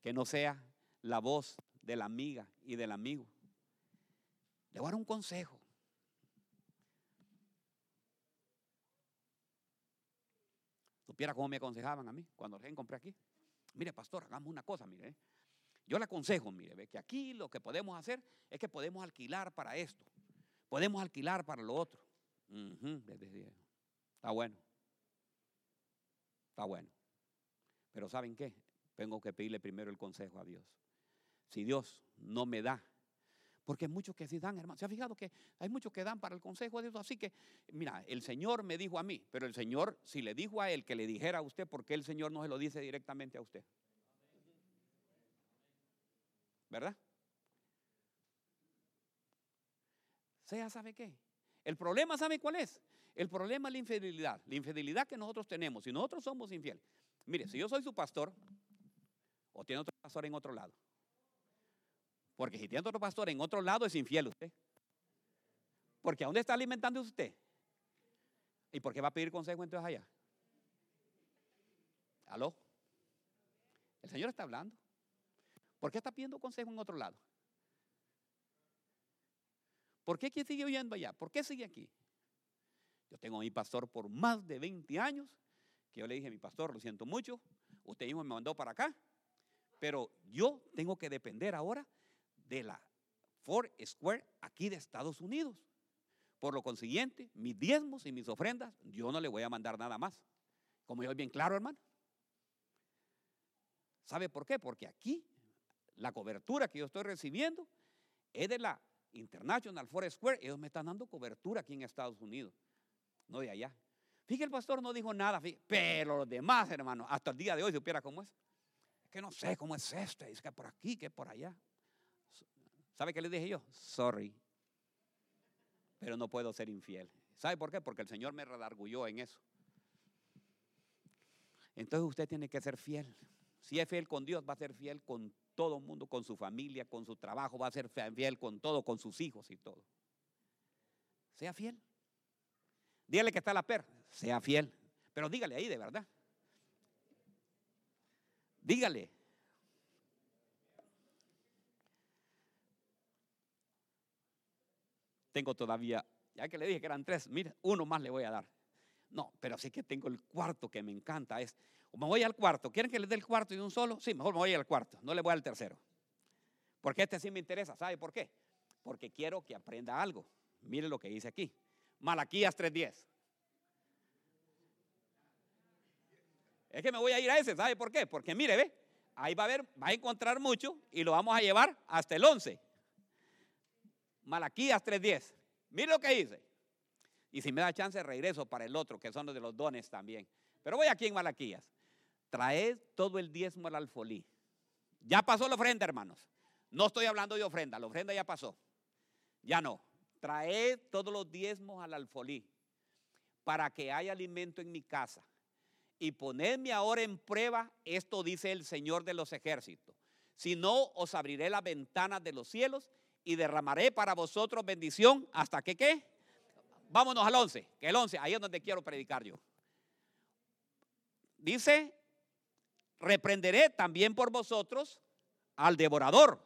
Que no sea la voz de la amiga y del amigo. Le voy a dar un consejo. Supiera cómo me aconsejaban a mí cuando recién compré aquí. Mire, pastor, hagamos una cosa, mire. ¿eh? Yo le aconsejo, mire, que aquí lo que podemos hacer es que podemos alquilar para esto. Podemos alquilar para lo otro. Está bueno. Está bueno. Pero ¿saben qué? Tengo que pedirle primero el consejo a Dios. Si Dios no me da, porque hay muchos que sí dan, hermano. ¿Se ha fijado que hay muchos que dan para el consejo de Dios? Así que, mira, el Señor me dijo a mí, pero el Señor, si le dijo a él que le dijera a usted, ¿por qué el Señor no se lo dice directamente a usted? ¿Verdad? Sea, ¿sabe qué? El problema, ¿sabe cuál es? El problema es la infidelidad. La infidelidad que nosotros tenemos. Si nosotros somos infieles. Mire, si yo soy su pastor, o tiene otro pastor en otro lado. Porque si tiene otro pastor en otro lado, es infiel usted. Porque ¿a dónde está alimentando usted? ¿Y por qué va a pedir consejo entonces allá? ¿Aló? El Señor está hablando. ¿Por qué está pidiendo consejo en otro lado? ¿Por qué sigue oyendo allá? ¿Por qué sigue aquí? Yo tengo a mi pastor por más de 20 años, que yo le dije mi pastor, lo siento mucho, usted mismo me mandó para acá, pero yo tengo que depender ahora de la Ford Square aquí de Estados Unidos. Por lo consiguiente, mis diezmos y mis ofrendas, yo no le voy a mandar nada más. Como yo es bien claro, hermano. ¿Sabe por qué? Porque aquí la cobertura que yo estoy recibiendo es de la International Forest Square, ellos me están dando cobertura aquí en Estados Unidos, no de allá. Fíjate, el pastor no dijo nada, pero los demás, hermano, hasta el día de hoy supiera cómo es. Es que no sé cómo es este, es que por aquí, que por allá. ¿Sabe qué le dije yo? Sorry, pero no puedo ser infiel. ¿Sabe por qué? Porque el Señor me redargulló en eso. Entonces usted tiene que ser fiel. Si es fiel con Dios, va a ser fiel con todo el mundo, con su familia, con su trabajo, va a ser fiel con todo, con sus hijos y todo. Sea fiel. Dígale que está la per, sea fiel. Pero dígale ahí de verdad. Dígale. Tengo todavía, ya que le dije que eran tres, mire, uno más le voy a dar. No, pero sí que tengo el cuarto que me encanta. Es, me voy al cuarto. ¿Quieren que les dé el cuarto y un solo? Sí, mejor me voy al cuarto. No le voy al tercero. Porque este sí me interesa. ¿Sabe por qué? Porque quiero que aprenda algo. Mire lo que dice aquí. Malaquías 3.10. Es que me voy a ir a ese. ¿Sabe por qué? Porque mire, ve. Ahí va a ver, va a encontrar mucho y lo vamos a llevar hasta el 11. Malaquías 3.10. Mire lo que dice. Y si me da chance, regreso para el otro, que son los de los dones también. Pero voy aquí en Malaquías. Traed todo el diezmo al alfolí. Ya pasó la ofrenda, hermanos. No estoy hablando de ofrenda, la ofrenda ya pasó. Ya no. Traed todos los diezmos al alfolí para que haya alimento en mi casa. Y ponedme ahora en prueba, esto dice el Señor de los ejércitos. Si no, os abriré las ventanas de los cielos y derramaré para vosotros bendición hasta que qué Vámonos al 11, que el 11, ahí es donde quiero predicar yo. Dice, reprenderé también por vosotros al devorador.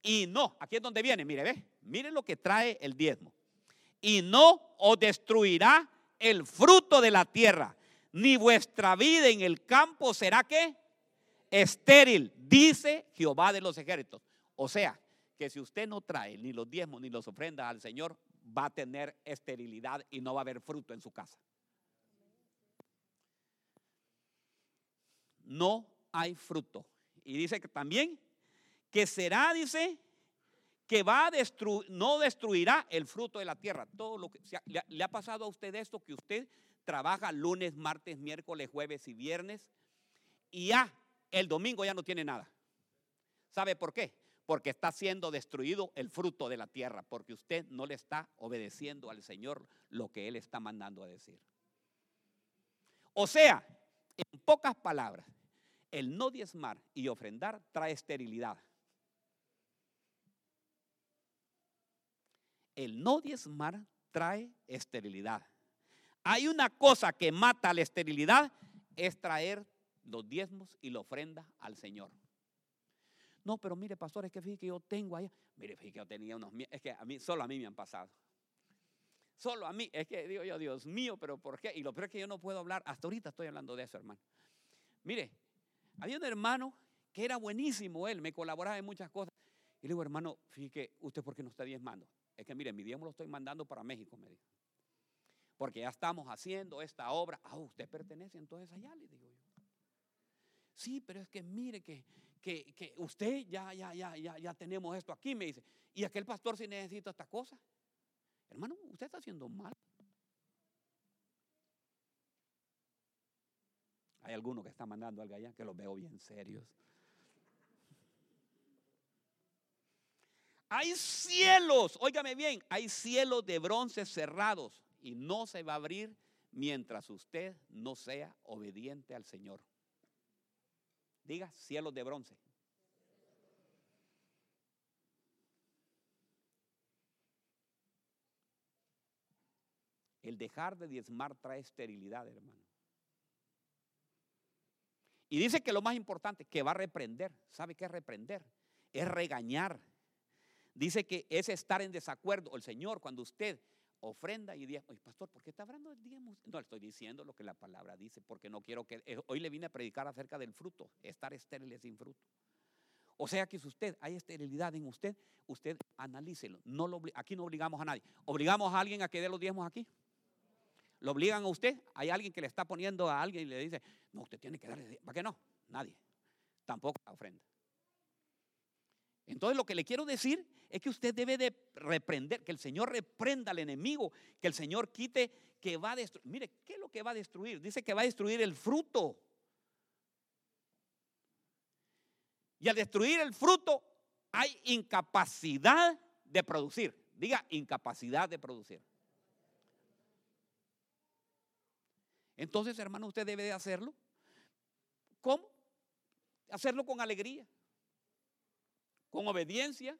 Y no, aquí es donde viene, mire, ve, mire lo que trae el diezmo. Y no os destruirá el fruto de la tierra, ni vuestra vida en el campo será que estéril, dice Jehová de los ejércitos. O sea, que si usted no trae ni los diezmos ni los ofrendas al Señor, va a tener esterilidad y no va a haber fruto en su casa. No hay fruto. Y dice que también que será, dice, que va a destruir, no destruirá el fruto de la tierra. Todo lo que le, le ha pasado a usted esto que usted trabaja lunes, martes, miércoles, jueves y viernes y ya el domingo ya no tiene nada. ¿Sabe por qué? Porque está siendo destruido el fruto de la tierra, porque usted no le está obedeciendo al Señor lo que Él está mandando a decir. O sea, en pocas palabras, el no diezmar y ofrendar trae esterilidad. El no diezmar trae esterilidad. Hay una cosa que mata la esterilidad, es traer los diezmos y la ofrenda al Señor. No, pero mire, pastor, es que fíjate que yo tengo allá. Mire, fíjate que yo tenía unos. Es que a mí, solo a mí me han pasado. Solo a mí. Es que digo yo, Dios mío, pero ¿por qué? Y lo peor es que yo no puedo hablar. Hasta ahorita estoy hablando de eso, hermano. Mire, había un hermano que era buenísimo él, me colaboraba en muchas cosas. Y le digo, hermano, fíjate, ¿usted por qué no está diezmando? Es que mire, mi diezmo lo estoy mandando para México, me dijo. Porque ya estamos haciendo esta obra. Ah, usted pertenece entonces allá, le digo yo. Sí, pero es que mire que, que, que usted ya, ya, ya, ya, ya tenemos esto aquí, me dice. Y aquel pastor si necesita esta cosa. Hermano, usted está haciendo mal. Hay alguno que está mandando algo allá que los veo bien serios. Hay cielos, óigame bien, hay cielos de bronce cerrados y no se va a abrir mientras usted no sea obediente al Señor. Diga cielos de bronce. El dejar de diezmar trae esterilidad, hermano. Y dice que lo más importante, que va a reprender. ¿Sabe qué es reprender? Es regañar. Dice que es estar en desacuerdo. El Señor, cuando usted ofrenda y diezmo, oye, pastor, ¿por qué está hablando del diezmo? No, le estoy diciendo lo que la palabra dice, porque no quiero que. Eh, hoy le vine a predicar acerca del fruto, estar estéril sin fruto. O sea que si usted hay esterilidad en usted, usted analícelo. No lo, aquí no obligamos a nadie. ¿Obligamos a alguien a que dé los diezmos aquí? ¿Lo obligan a usted? ¿Hay alguien que le está poniendo a alguien y le dice, no, usted tiene que darle, ¿para qué no? Nadie. Tampoco la ofrenda. Entonces lo que le quiero decir es que usted debe de reprender, que el Señor reprenda al enemigo, que el Señor quite, que va a destruir. Mire, ¿qué es lo que va a destruir? Dice que va a destruir el fruto. Y al destruir el fruto hay incapacidad de producir. Diga, incapacidad de producir. Entonces, hermano, usted debe de hacerlo. ¿Cómo? Hacerlo con alegría, con obediencia,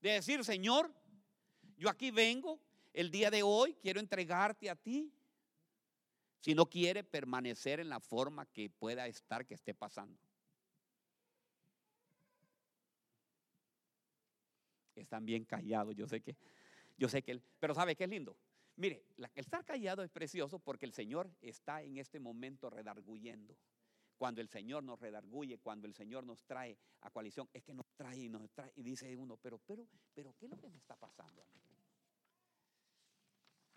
de decir, Señor, yo aquí vengo el día de hoy, quiero entregarte a ti. Si no quiere permanecer en la forma que pueda estar, que esté pasando. Están bien callados, yo sé que, yo sé que, pero ¿sabe qué es lindo? Mire, el estar callado es precioso porque el Señor está en este momento redarguyendo. Cuando el Señor nos redarguye, cuando el Señor nos trae a coalición, es que nos trae y nos trae y dice uno, pero, pero, pero, ¿qué es lo que me está pasando?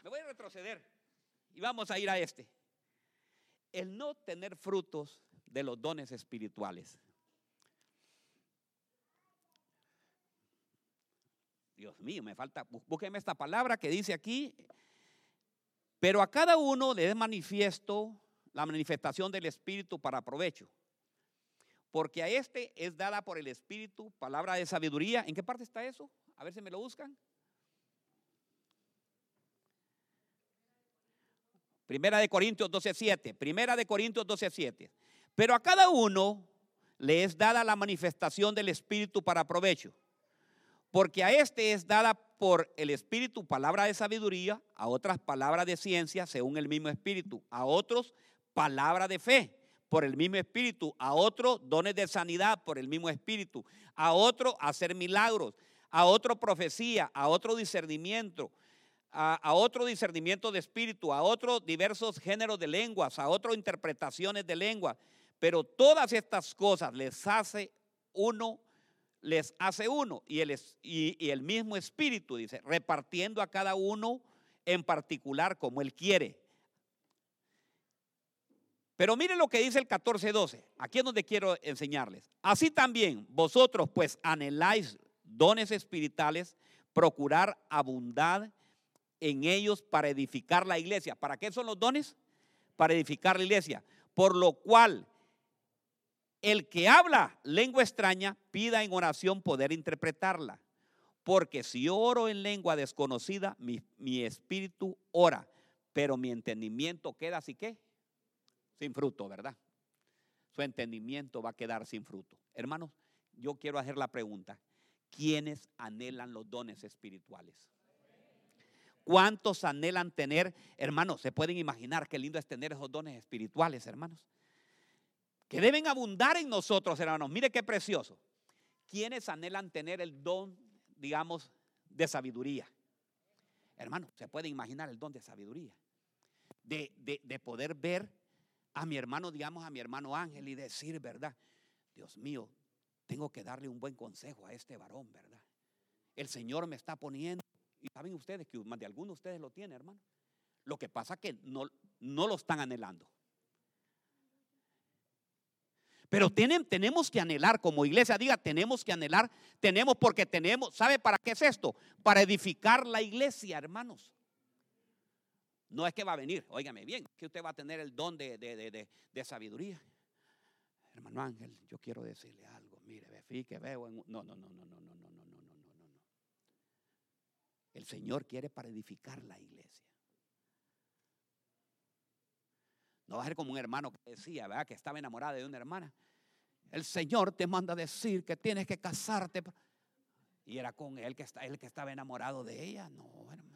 Me voy a retroceder y vamos a ir a este. El no tener frutos de los dones espirituales. Dios mío, me falta, búsqueme esta palabra que dice aquí, pero a cada uno le es manifiesto la manifestación del Espíritu para provecho. Porque a este es dada por el Espíritu palabra de sabiduría. ¿En qué parte está eso? A ver si me lo buscan. Primera de Corintios 12:7. Primera de Corintios 12:7. Pero a cada uno le es dada la manifestación del Espíritu para provecho. Porque a este es dada por el Espíritu palabra de sabiduría, a otras palabras de ciencia según el mismo Espíritu, a otros palabra de fe por el mismo Espíritu, a otros dones de sanidad por el mismo Espíritu, a otro hacer milagros, a otro profecía, a otro discernimiento, a, otro discernimiento de espíritu, a otros diversos géneros de lenguas, a otras interpretaciones de lenguas. Pero todas estas cosas les hace uno les hace uno y el, y, el mismo espíritu, dice, repartiendo a cada uno en particular como él quiere. Pero miren lo que dice el 14:12. Aquí es donde quiero enseñarles. Así también vosotros pues anheláis dones espirituales, procurar abundar en ellos para edificar la iglesia. ¿Para qué son los dones? Para edificar la iglesia. Por lo cual el que habla lengua extraña, pida en oración poder interpretarla. Porque si oro en lengua desconocida, mi, espíritu ora, pero mi entendimiento queda así que sin fruto, ¿verdad? Su entendimiento va a quedar sin fruto. Hermanos, yo quiero hacer la pregunta. ¿Quiénes anhelan los dones espirituales? ¿Cuántos anhelan tener, hermanos? Se pueden imaginar qué lindo es tener esos dones espirituales, hermanos que deben abundar en nosotros, hermanos. Mire qué precioso. Quienes anhelan tener el don, digamos, de sabiduría? Hermano, se puede imaginar el don de sabiduría. De, de, de poder ver a mi hermano, digamos, a mi hermano Ángel y decir, ¿verdad? Dios mío, tengo que darle un buen consejo a este varón, ¿verdad? El Señor me está poniendo, y saben ustedes que de algunos de ustedes lo tienen, hermano. Lo que pasa es que no, no lo están anhelando. Pero tienen, tenemos que anhelar, como iglesia diga, tenemos que anhelar, tenemos porque tenemos, ¿sabe para qué es esto? Para edificar la iglesia, hermanos. No es que va a venir, óigame bien, que usted va a tener el don de, de, sabiduría. Hermano Ángel, yo quiero decirle algo. Mire, ve, que veo en... No, no, no, no, no, no, no, no, no, no, no, no. El Señor quiere para edificar la iglesia. No va a ser como un hermano que decía, ¿verdad? Que estaba enamorada de una hermana. El Señor te manda a decir que tienes que casarte. Y era con él que, está, él que estaba enamorado de ella. No, hermano.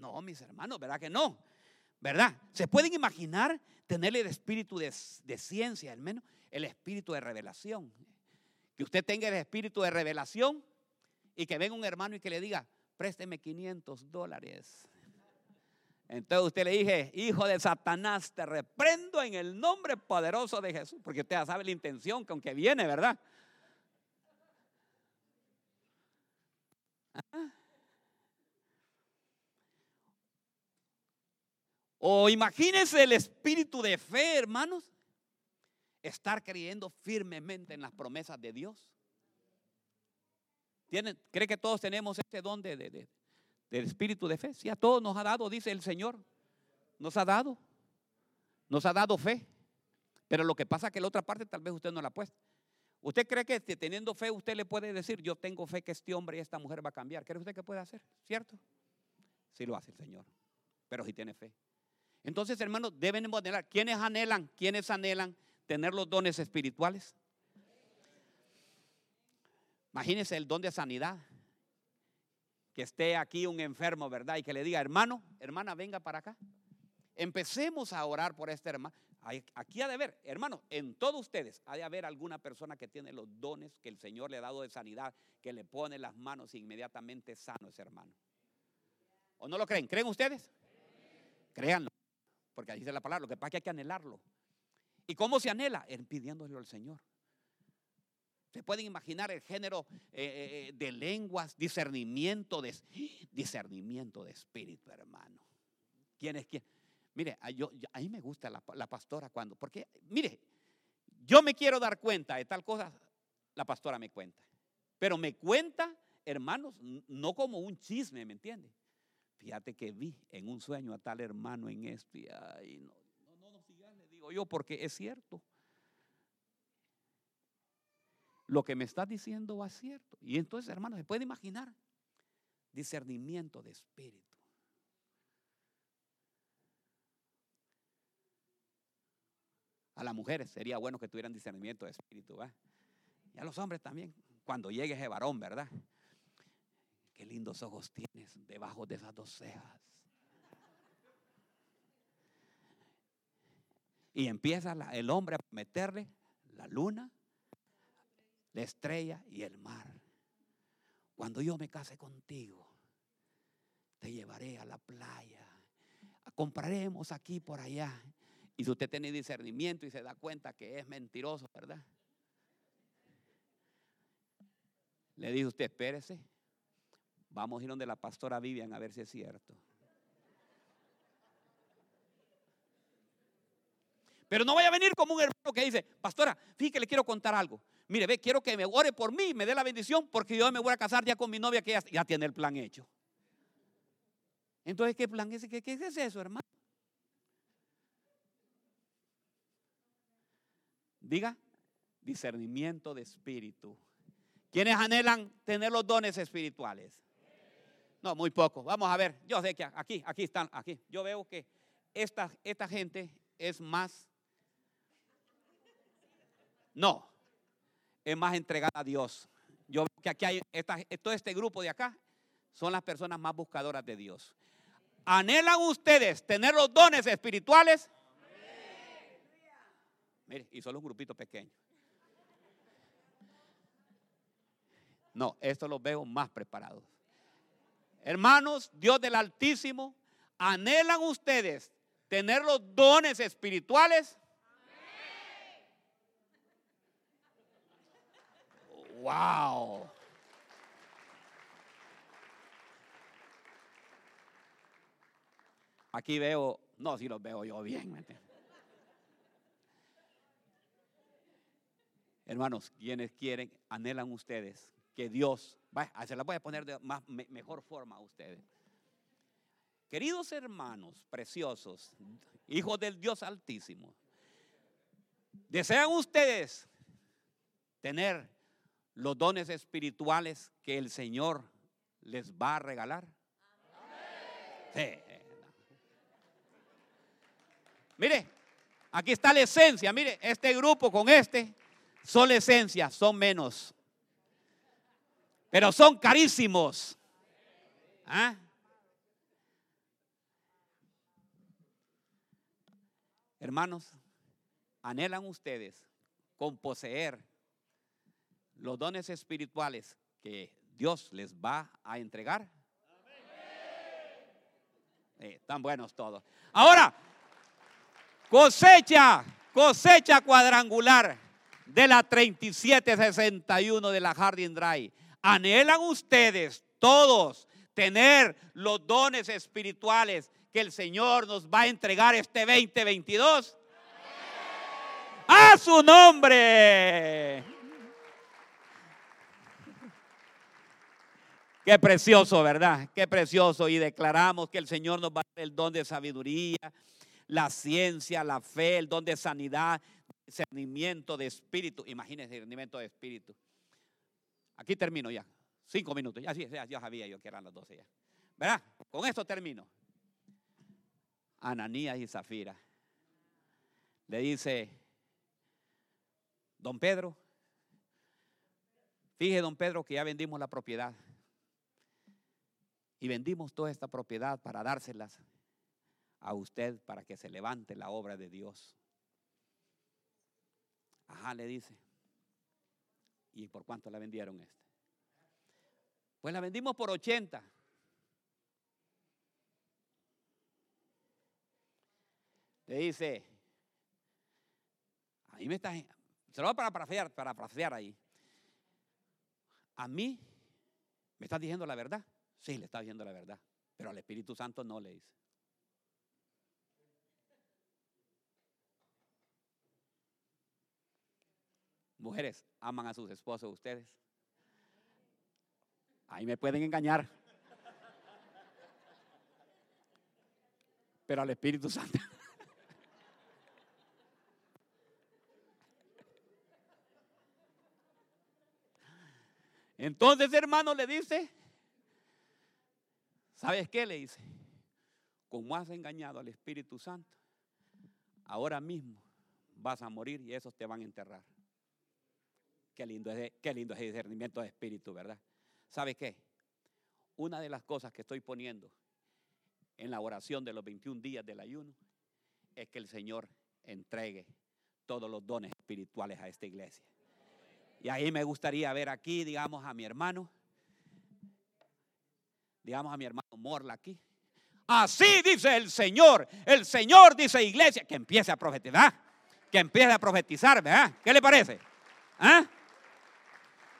No, mis hermanos, ¿verdad que no? ¿Verdad? ¿Se pueden imaginar tenerle el espíritu de, de ciencia, al menos el espíritu de revelación? Que usted tenga el espíritu de revelación y que venga un hermano y que le diga, présteme 500 dólares. Entonces usted le dije, hijo de Satanás, te reprendo en el nombre poderoso de Jesús, porque usted ya sabe la intención con que viene, ¿verdad? ¿Ah? O imagínense el espíritu de fe, hermanos, estar creyendo firmemente en las promesas de Dios. ¿Cree que todos tenemos este don de, de, del espíritu de fe. Si a todos nos ha dado, dice el Señor. Nos ha dado. Nos ha dado fe. Pero lo que pasa es que la otra parte tal vez usted no la ha puesto. ¿Usted cree que teniendo fe usted le puede decir, yo tengo fe que este hombre y esta mujer va a cambiar? ¿Cree usted que puede hacer? ¿Cierto? Sí lo hace el Señor. Pero si tiene fe. Entonces, hermanos, deben anhelar. ¿Quiénes anhelan? ¿Quiénes anhelan tener los dones espirituales? Imagínense el don de sanidad que esté aquí un enfermo, ¿verdad? Y que le diga, hermano, hermana, venga para acá. Empecemos a orar por este hermano. Aquí ha de haber, hermano, en todos ustedes ha de haber alguna persona que tiene los dones que el Señor le ha dado de sanidad, que le pone las manos inmediatamente sano ese hermano. ¿O no lo creen? ¿Creen ustedes? Créanlo, porque ahí dice la palabra, lo que pasa es que hay que anhelarlo. ¿Y cómo se anhela? En pidiéndolo al Señor. Se pueden imaginar el género eh, eh, eh, de lenguas, discernimiento de, discernimiento de espíritu, hermano. ¿Quién es quién? Mire, a, yo, a mí me gusta la, la, pastora cuando, porque, mire, yo me quiero dar cuenta de tal cosa, la pastora me cuenta. Pero me cuenta, hermanos, no como un chisme, ¿me entiende? Fíjate que vi en un sueño a tal hermano en esto y no, no, no, no sigas, le digo yo, porque es cierto lo que me estás diciendo va cierto. Y entonces, hermano, se puede imaginar discernimiento de espíritu. A las mujeres sería bueno que tuvieran discernimiento de espíritu, ¿va? Y a los hombres también, cuando llegue ese varón, ¿verdad? Qué lindos ojos tienes debajo de esas dos cejas. Y empieza el hombre a meterle la luna, la estrella y el mar. Cuando yo me case contigo, te llevaré a la playa, compraremos aquí por allá. Y si usted tiene discernimiento y se da cuenta que es mentiroso, ¿verdad? Le dice usted, espérese, vamos a ir donde la pastora Vivian a ver si es cierto. Pero no vaya a venir como un hermano que dice, pastora, fíjate que le quiero contar algo. Mire, ve, quiero que me ore por mí, me dé la bendición, porque yo me voy a casar ya con mi novia que ya, tiene el plan hecho. Entonces, ¿qué plan es? ¿Qué, qué es eso, hermano? Diga, discernimiento de espíritu. ¿Quiénes anhelan tener los dones espirituales? No, muy pocos. Vamos a ver. Yo sé que aquí, aquí están, aquí. Yo veo que esta, esta gente es más. No, es más entregada a Dios. Yo veo que aquí hay, todo este grupo de acá son las personas más buscadoras de Dios. ¿Anhelan ustedes tener los dones espirituales? Mire, y solo un grupito pequeño. No, esto los veo más preparados. Hermanos, Dios del Altísimo, anhelan ustedes tener los dones espirituales. Wow. Aquí veo, no, si los veo yo bien. Hermanos, quienes quieren, anhelan ustedes que Dios, vaya, se la voy a poner de más, mejor forma a ustedes. Queridos hermanos preciosos, hijos del Dios Altísimo, ¿desean ustedes tener los dones espirituales que el Señor les va a regalar? Sí. Mire, aquí está la esencia. Mire, este grupo con este son la esencia, son menos. Pero son carísimos. ¿Ah? Hermanos, anhelan ustedes con poseer los dones espirituales que Dios les va a entregar. Eh, están buenos todos. Ahora, cosecha, cosecha cuadrangular de la 3761 de la Harding Drive. ¿Anhelan ustedes todos tener los dones espirituales que el Señor nos va a entregar este 2022? A su nombre. Qué precioso, ¿verdad? Qué precioso. Y declaramos que el Señor nos va a dar el don de sabiduría, la ciencia, la fe, el don de sanidad, discernimiento de espíritu. Imagínense, discernimiento de espíritu. Aquí termino ya. Cinco minutos. Ya, ya, ya sabía yo que eran las doce ya. ¿Verdad? Con esto termino. Ananías y Zafira. Le dice, don Pedro, fíjese don Pedro que ya vendimos la propiedad. Y vendimos toda esta propiedad para dárselas a usted para que se levante la obra de Dios. Ajá, le dice. ¿Y por cuánto la vendieron este? Pues la vendimos por 80. Le dice, ahí me está, se lo va para parafrasear, para parafrasear ahí. A mí, ¿me estás diciendo la verdad? Sí, le está diciendo la verdad, pero al Espíritu Santo no le dice. Mujeres, aman a sus esposos ustedes. Ahí me pueden engañar. Pero al Espíritu Santo. Entonces, hermano, le dice, ¿sabes qué? Le dice, como has engañado al Espíritu Santo, ahora mismo vas a morir y esos te van a enterrar. Qué lindo, es, qué lindo es el discernimiento de espíritu, ¿verdad? ¿Sabe qué? Una de las cosas que estoy poniendo en la oración de los 21 días del ayuno es que el Señor entregue todos los dones espirituales a esta iglesia. Y ahí me gustaría ver aquí, digamos, a mi hermano, digamos a mi hermano Morla aquí. Así dice el Señor. El Señor dice iglesia que empiece a profetizar, que empiece a profetizar, ¿verdad? ¿Qué le parece? ¿Ah?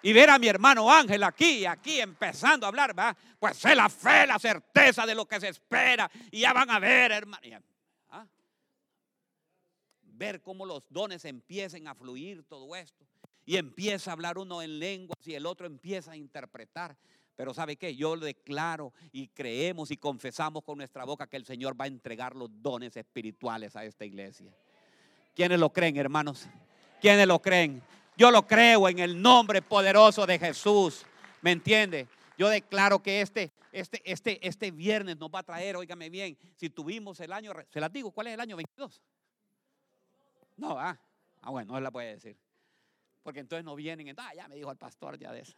Y ver a mi hermano Ángel aquí, aquí empezando a hablar, ¿verdad? Pues es la fe, la certeza de lo que se espera. Y ya van a ver, hermano. ¿ah? Ver cómo los dones empiecen a fluir todo esto. Y empieza a hablar uno en lenguas y el otro empieza a interpretar. Pero ¿sabe qué? Yo declaro y creemos y confesamos con nuestra boca que el Señor va a entregar los dones espirituales a esta iglesia. ¿Quiénes lo creen, hermanos? ¿Quiénes lo creen? Yo lo creo en el nombre poderoso de Jesús. ¿Me entiende? Yo declaro que este, este, este, este viernes nos va a traer, óigame bien, si tuvimos el año, se las digo, ¿cuál es el año 22? No, ah, ah bueno, no la puede decir. Porque entonces no vienen, ah, ya me dijo el pastor ya de eso.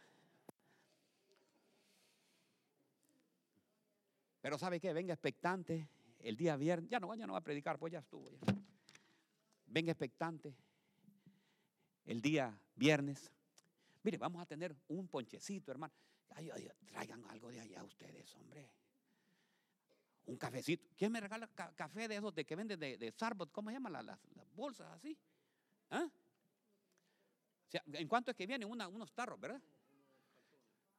Pero ¿sabe qué? Venga expectante el día viernes. Ya no, ya no va a predicar, pues ya estuvo. Venga expectante el día viernes. Mire, vamos a tener un ponchecito, hermano. Ay, ay, traigan algo de allá ustedes, hombre. Un cafecito. ¿Quién me regala café de esos de que venden de, de Starbucks? ¿Cómo se llaman las, bolsas así? ¿Ah? ¿En cuánto es que vienen? unos tarros, verdad?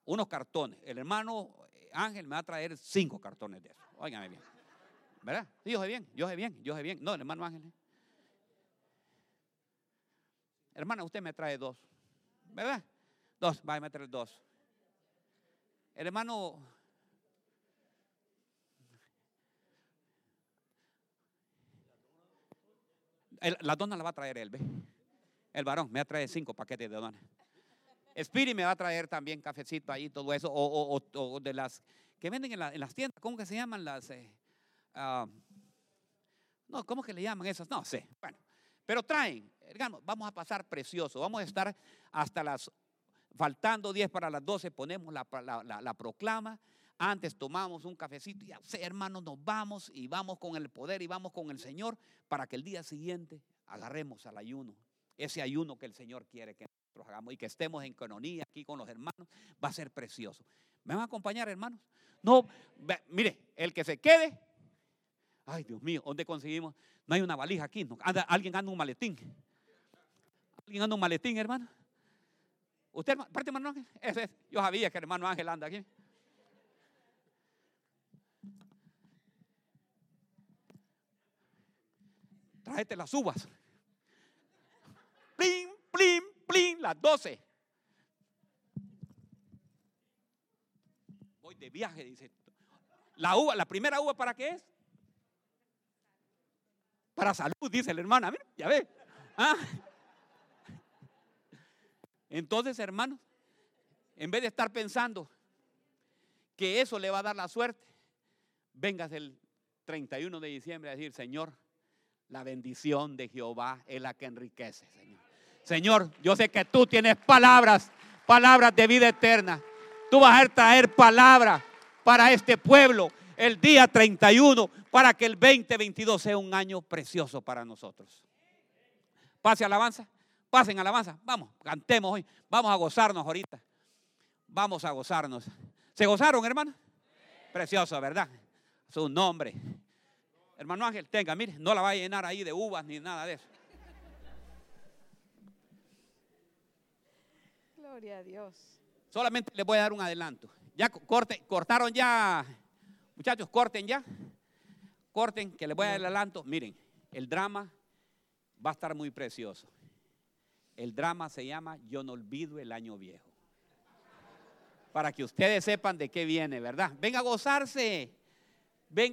Unos cartones. El hermano Ángel me va a traer cinco cartones de eso. Óigame bien. ¿Verdad? yo sé bien, yo sé bien, yo sé bien. No, el hermano Ángel. Hermana, usted me trae dos. ¿Verdad? Dos, va a meter dos. Hermano. la dona la va a traer él, ¿ve? El varón me va a traer cinco paquetes de dona. Spirit me va a traer también cafecito ahí, todo eso. O, de las que venden en, las tiendas, ¿cómo que se llaman las? Eh, ah, no, ¿cómo que le llaman esas? No sé. Bueno, pero traen, vamos a pasar precioso. Vamos a estar hasta las faltando 10 para las 12, ponemos la, proclama. Antes tomamos un cafecito y ya, hermanos, nos vamos y vamos con el poder y vamos con el Señor para que el día siguiente agarremos al ayuno. Ese ayuno que el Señor quiere que nosotros hagamos y que estemos en canonía aquí con los hermanos va a ser precioso. ¿Me van a acompañar, hermanos? No, mire, el que se quede. Ay, Dios mío, ¿dónde conseguimos? No hay una valija aquí. alguien anda un maletín. ¿Alguien anda un maletín, hermano? ¿Usted, parte hermano Ángel? Ese es. Yo sabía que el hermano Ángel anda aquí. Tráete las uvas. Plim, plim, plim, las doce. Voy de viaje, dice. La uva, la primera uva, ¿para qué es? Para salud, dice la hermana. Mira, ya ve. ¿Ah? Entonces, hermanos, en vez de estar pensando que eso le va a dar la suerte, vengas el 31 de diciembre a decir, Señor, la bendición de Jehová es la que enriquece, Señor. Señor, yo sé que tú tienes palabras, palabras de vida eterna. Tú vas a traer palabras para este pueblo el día 31 para que el 2022 sea un año precioso para nosotros. Pase alabanza. Pasen alabanza. Vamos, cantemos hoy. Vamos a gozarnos ahorita. Vamos a gozarnos. ¿Se gozaron, hermano? Precioso, ¿verdad? Su nombre. Hermano Ángel, tenga, mire, no la va a llenar ahí de uvas ni nada de eso. Gloria a Dios. Solamente les voy a dar un adelanto. Ya corte, cortaron ya, muchachos, corten ya. Corten, que les voy a dar el adelanto. Miren, el drama va a estar muy precioso. El drama se llama Yo no olvido el año viejo. Para que ustedes sepan de qué viene, ¿verdad? Venga a gozarse.